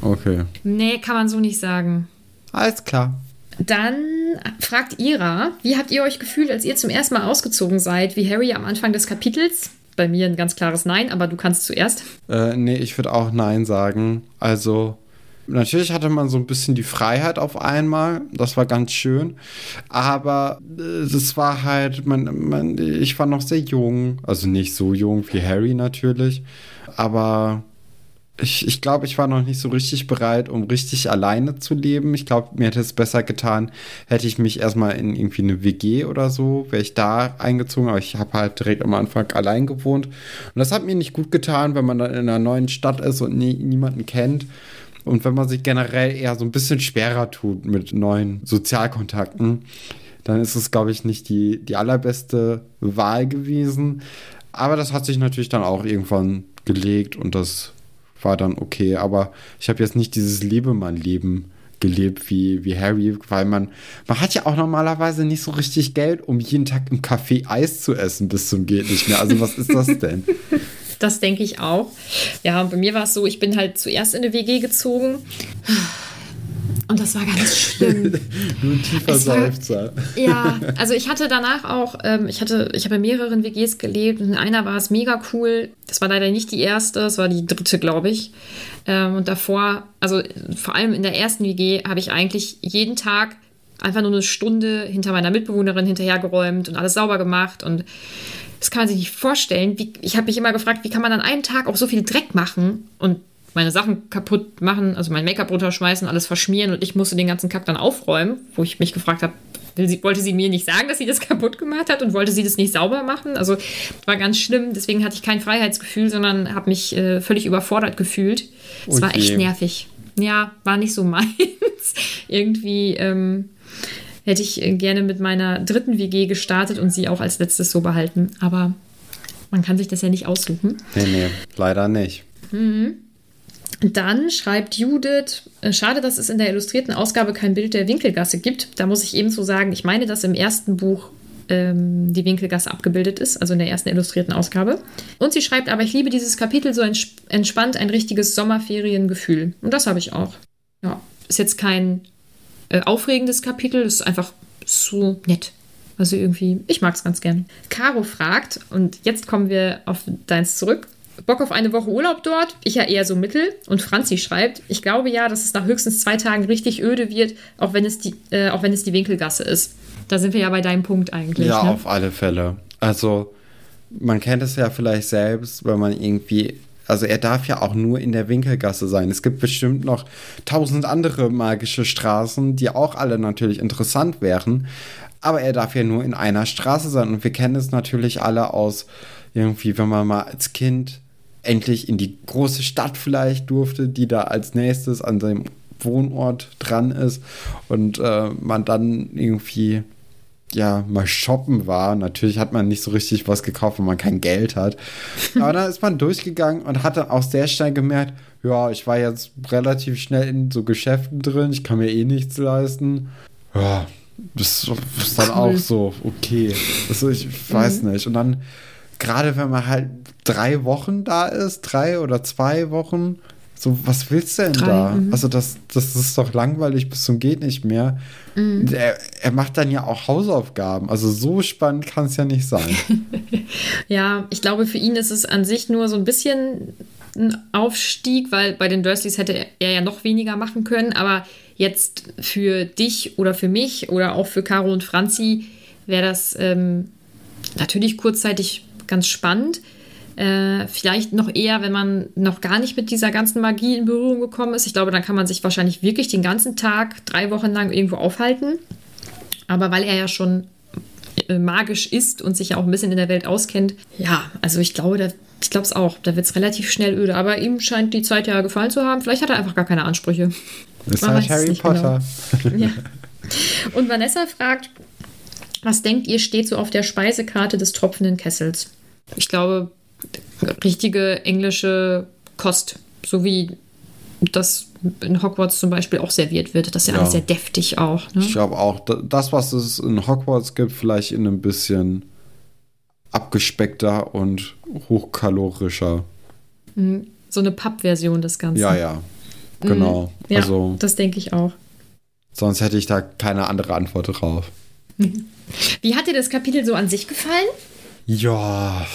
Okay. Nee, kann man so nicht sagen. Alles klar. Dann fragt Ira, wie habt ihr euch gefühlt, als ihr zum ersten Mal ausgezogen seid, wie Harry am Anfang des Kapitels? Bei mir ein ganz klares Nein, aber du kannst zuerst. Äh, nee, ich würde auch Nein sagen. Also, Natürlich hatte man so ein bisschen die Freiheit auf einmal, das war ganz schön, aber es äh, war halt, man, man, ich war noch sehr jung, also nicht so jung wie Harry natürlich, aber ich, ich glaube, ich war noch nicht so richtig bereit, um richtig alleine zu leben. Ich glaube, mir hätte es besser getan, hätte ich mich erstmal in irgendwie eine WG oder so, wäre ich da eingezogen, aber ich habe halt direkt am Anfang allein gewohnt. Und das hat mir nicht gut getan, wenn man dann in einer neuen Stadt ist und nie, niemanden kennt. Und wenn man sich generell eher so ein bisschen schwerer tut mit neuen Sozialkontakten, dann ist es, glaube ich, nicht die, die allerbeste Wahl gewesen. Aber das hat sich natürlich dann auch irgendwann gelegt und das war dann okay. Aber ich habe jetzt nicht dieses Lebemann-Leben gelebt wie, wie Harry, weil man, man hat ja auch normalerweise nicht so richtig Geld, um jeden Tag im Café Eis zu essen bis zum geht nicht mehr. Also was ist das denn? Das denke ich auch. Ja, bei mir war es so, ich bin halt zuerst in eine WG gezogen. Und das war ganz schlimm. Nur ein tiefer Es war- Seufzer. Ja, also ich hatte danach auch, ähm, ich hatte, ich habe in mehreren WGs gelebt und in einer war es mega cool. Das war leider nicht die erste, es war die dritte, glaube ich. Ähm, und davor, also vor allem in der ersten WG, habe ich eigentlich jeden Tag einfach nur eine Stunde hinter meiner Mitbewohnerin hinterhergeräumt und alles sauber gemacht und das kann man sich nicht vorstellen. Wie, ich habe mich immer gefragt, wie kann man an einem Tag auch so viel Dreck machen und meine Sachen kaputt machen, also mein Make-up runterschmeißen, alles verschmieren und ich musste den ganzen Kack dann aufräumen, wo ich mich gefragt habe, wollte sie mir nicht sagen, dass sie das kaputt gemacht hat und wollte sie das nicht sauber machen? Also war ganz schlimm, deswegen hatte ich kein Freiheitsgefühl, sondern habe mich äh, völlig überfordert gefühlt. Es Oh war echt nervig. Ja, war nicht so meins. Irgendwie ähm, hätte ich äh, gerne mit meiner dritten WG gestartet und sie auch als letztes so behalten, aber man kann sich das ja nicht aussuchen. Nee, nee, leider nicht. Dann schreibt Judith, äh, schade, dass es in der illustrierten Ausgabe kein Bild der Winkelgasse gibt. Da muss ich ebenso sagen, ich meine, dass im ersten Buch ähm, die Winkelgasse abgebildet ist, also in der ersten illustrierten Ausgabe. Und sie schreibt, aber ich liebe dieses Kapitel so ents entspannt, ein richtiges Sommerferiengefühl. Und das habe ich auch. Ja, ist jetzt kein äh, aufregendes Kapitel, ist einfach so nett. Also irgendwie, ich mag es ganz gern. Caro fragt, und jetzt kommen wir auf deins zurück. Bock auf eine Woche Urlaub dort? Ich ja eher so mittel. Und Franzi schreibt, ich glaube ja, dass es nach höchstens zwei Tagen richtig öde wird, auch wenn es die, äh, auch wenn es die Winkelgasse ist. Da sind wir ja bei deinem Punkt eigentlich. Ja, ne? auf alle Fälle. Also, man kennt es ja vielleicht selbst, wenn man irgendwie. Also, er darf ja auch nur in der Winkelgasse sein. Es gibt bestimmt noch tausend andere magische Straßen, die auch alle natürlich interessant wären. Aber er darf ja nur in einer Straße sein. Und wir kennen es natürlich alle aus irgendwie, wenn man mal als Kind endlich in die große Stadt vielleicht durfte, die da als nächstes an seinem Wohnort dran ist und äh, man dann irgendwie ja, mal shoppen war. Natürlich hat man nicht so richtig was gekauft, wenn man kein Geld hat. Aber dann ist man durchgegangen und hat dann auch sehr schnell gemerkt, ja, ich war jetzt relativ schnell in so Geschäften drin, ich kann mir eh nichts leisten. Ja, das ist dann auch so, okay. Also ich weiß nicht. Und dann, gerade wenn man halt drei Wochen da ist, drei oder zwei Wochen, so, was willst du denn Drei, da? mhm. Also das, das ist doch langweilig bis zum geht nicht mehr. Mhm. Er, er macht dann ja auch Hausaufgaben. Also so spannend kann es ja nicht sein. Ja, ich glaube, für ihn ist es an sich nur so ein bisschen ein Aufstieg, weil bei den Dursleys hätte er ja noch weniger machen können. Aber jetzt für dich oder für mich oder auch für Caro und Franzi wäre das ähm, natürlich kurzzeitig ganz spannend. Äh, vielleicht noch eher, wenn man noch gar nicht mit dieser ganzen Magie in Berührung gekommen ist. Ich glaube, dann kann man sich wahrscheinlich wirklich den ganzen Tag, drei Wochen lang irgendwo aufhalten. Aber weil er ja schon äh, magisch ist und sich ja auch ein bisschen in der Welt auskennt, ja, also ich glaube, da, ich glaube es auch, da wird es relativ schnell öde. Aber ihm scheint die Zeit ja gefallen zu haben. Vielleicht hat er einfach gar keine Ansprüche. Ist Man halt Harry Potter. Ja. Und Vanessa fragt, was denkt ihr, steht so auf der Speisekarte des tropfenden Kessels? Ich glaube, richtige englische Kost, so wie das in Hogwarts zum Beispiel auch serviert wird. Das ist ja, Ja. alles sehr deftig auch. Ne? Ich glaube auch, da- das, was es in Hogwarts gibt, vielleicht in einem bisschen abgespeckter und hochkalorischer. So eine Pappversion des Ganzen. Ja, ja. Genau. Mhm. Ja, Also, das denke ich auch. sonst hätte ich da keine andere Antwort drauf. Wie hat dir das Kapitel so an sich gefallen? Ja,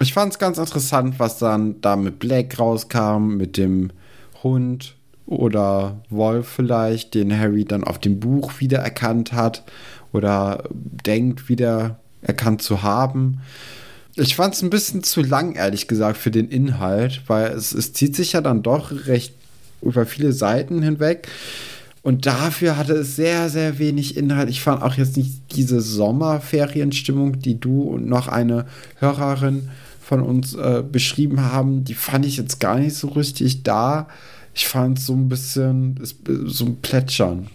ich fand es ganz interessant, was dann da mit Black rauskam, mit dem Hund oder Wolf vielleicht, den Harry dann auf dem Buch wiedererkannt hat oder denkt wieder erkannt zu haben. Ich fand es ein bisschen zu lang, ehrlich gesagt, für den Inhalt, weil es, es zieht sich ja dann doch recht über viele Seiten hinweg. Und dafür hatte es sehr, sehr wenig Inhalt. Ich fand auch jetzt nicht diese Sommerferienstimmung, die du und noch eine Hörerin von uns äh, beschrieben haben, die fand ich jetzt gar nicht so richtig da. Ich fand so ein bisschen es- so ein Plätschern.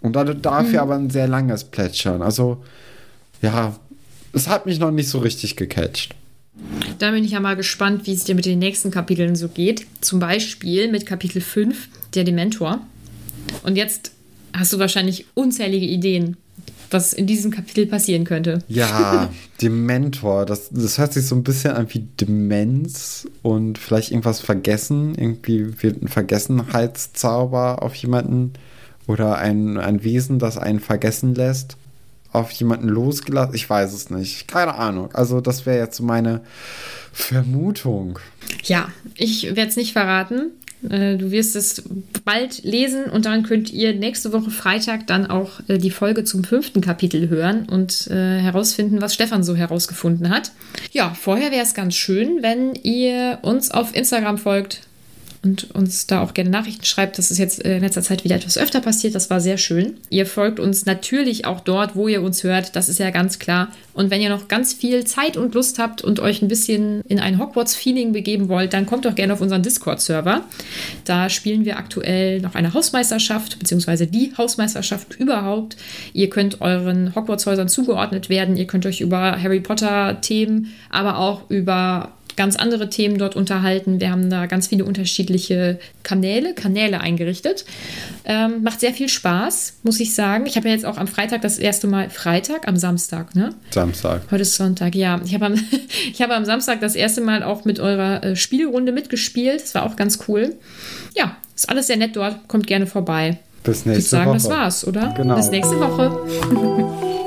Und dann dafür aber ein sehr langes Plätschern. Also, ja, es hat mich noch nicht so richtig gecatcht. Da bin ich ja mal gespannt, wie es dir mit den nächsten Kapiteln so geht. Zum Beispiel mit Kapitel 5, der Dementor. Und jetzt hast du wahrscheinlich unzählige Ideen, was in diesem Kapitel passieren könnte. Ja, Dementor, das, das hört sich so ein bisschen an wie Demenz und vielleicht irgendwas vergessen. Irgendwie wird ein Vergessenheitszauber auf jemanden oder ein, ein Wesen, das einen vergessen lässt, auf jemanden losgelassen. Ich weiß es nicht. Keine Ahnung. Also, das wäre jetzt so meine Vermutung. Ja, ich werde es nicht verraten. Äh, du wirst es bald lesen und dann könnt ihr nächste Woche Freitag dann auch äh, die Folge zum fünften Kapitel hören und äh, herausfinden, was Stefan so herausgefunden hat. Ja, vorher wäre es ganz schön, wenn ihr uns auf Instagram folgt und uns da auch gerne Nachrichten schreibt. Das ist jetzt äh, in letzter Zeit wieder etwas öfter passiert. Das war sehr schön. Ihr folgt uns natürlich auch dort, wo ihr uns hört. Das ist ja ganz klar. Und wenn ihr noch ganz viel Zeit und Lust habt und euch ein bisschen in ein Hogwarts-Feeling begeben wollt, dann kommt doch gerne auf unseren Discord-Server. Da spielen wir aktuell noch eine Hausmeisterschaft, beziehungsweise die Hausmeisterschaft überhaupt. Ihr könnt euren Hogwarts-Häusern zugeordnet werden. Ihr könnt euch über Harry Potter-Themen, aber auch über ganz andere Themen dort unterhalten. Wir haben da ganz viele unterschiedliche Kanäle, Kanäle eingerichtet. Ähm, macht sehr viel Spaß, muss ich sagen. Ich habe ja jetzt auch am Freitag das erste Mal, Freitag, am Samstag, ne? Samstag. Heute ist Sonntag, ja. Ich habe am, hab am Samstag das erste Mal auch mit eurer äh, Spielrunde mitgespielt. Das war auch ganz cool. Ja, ist alles sehr nett dort. Kommt gerne vorbei. Bis nächste ich würde sagen, Woche. das war's, oder? Genau. Bis nächste Woche.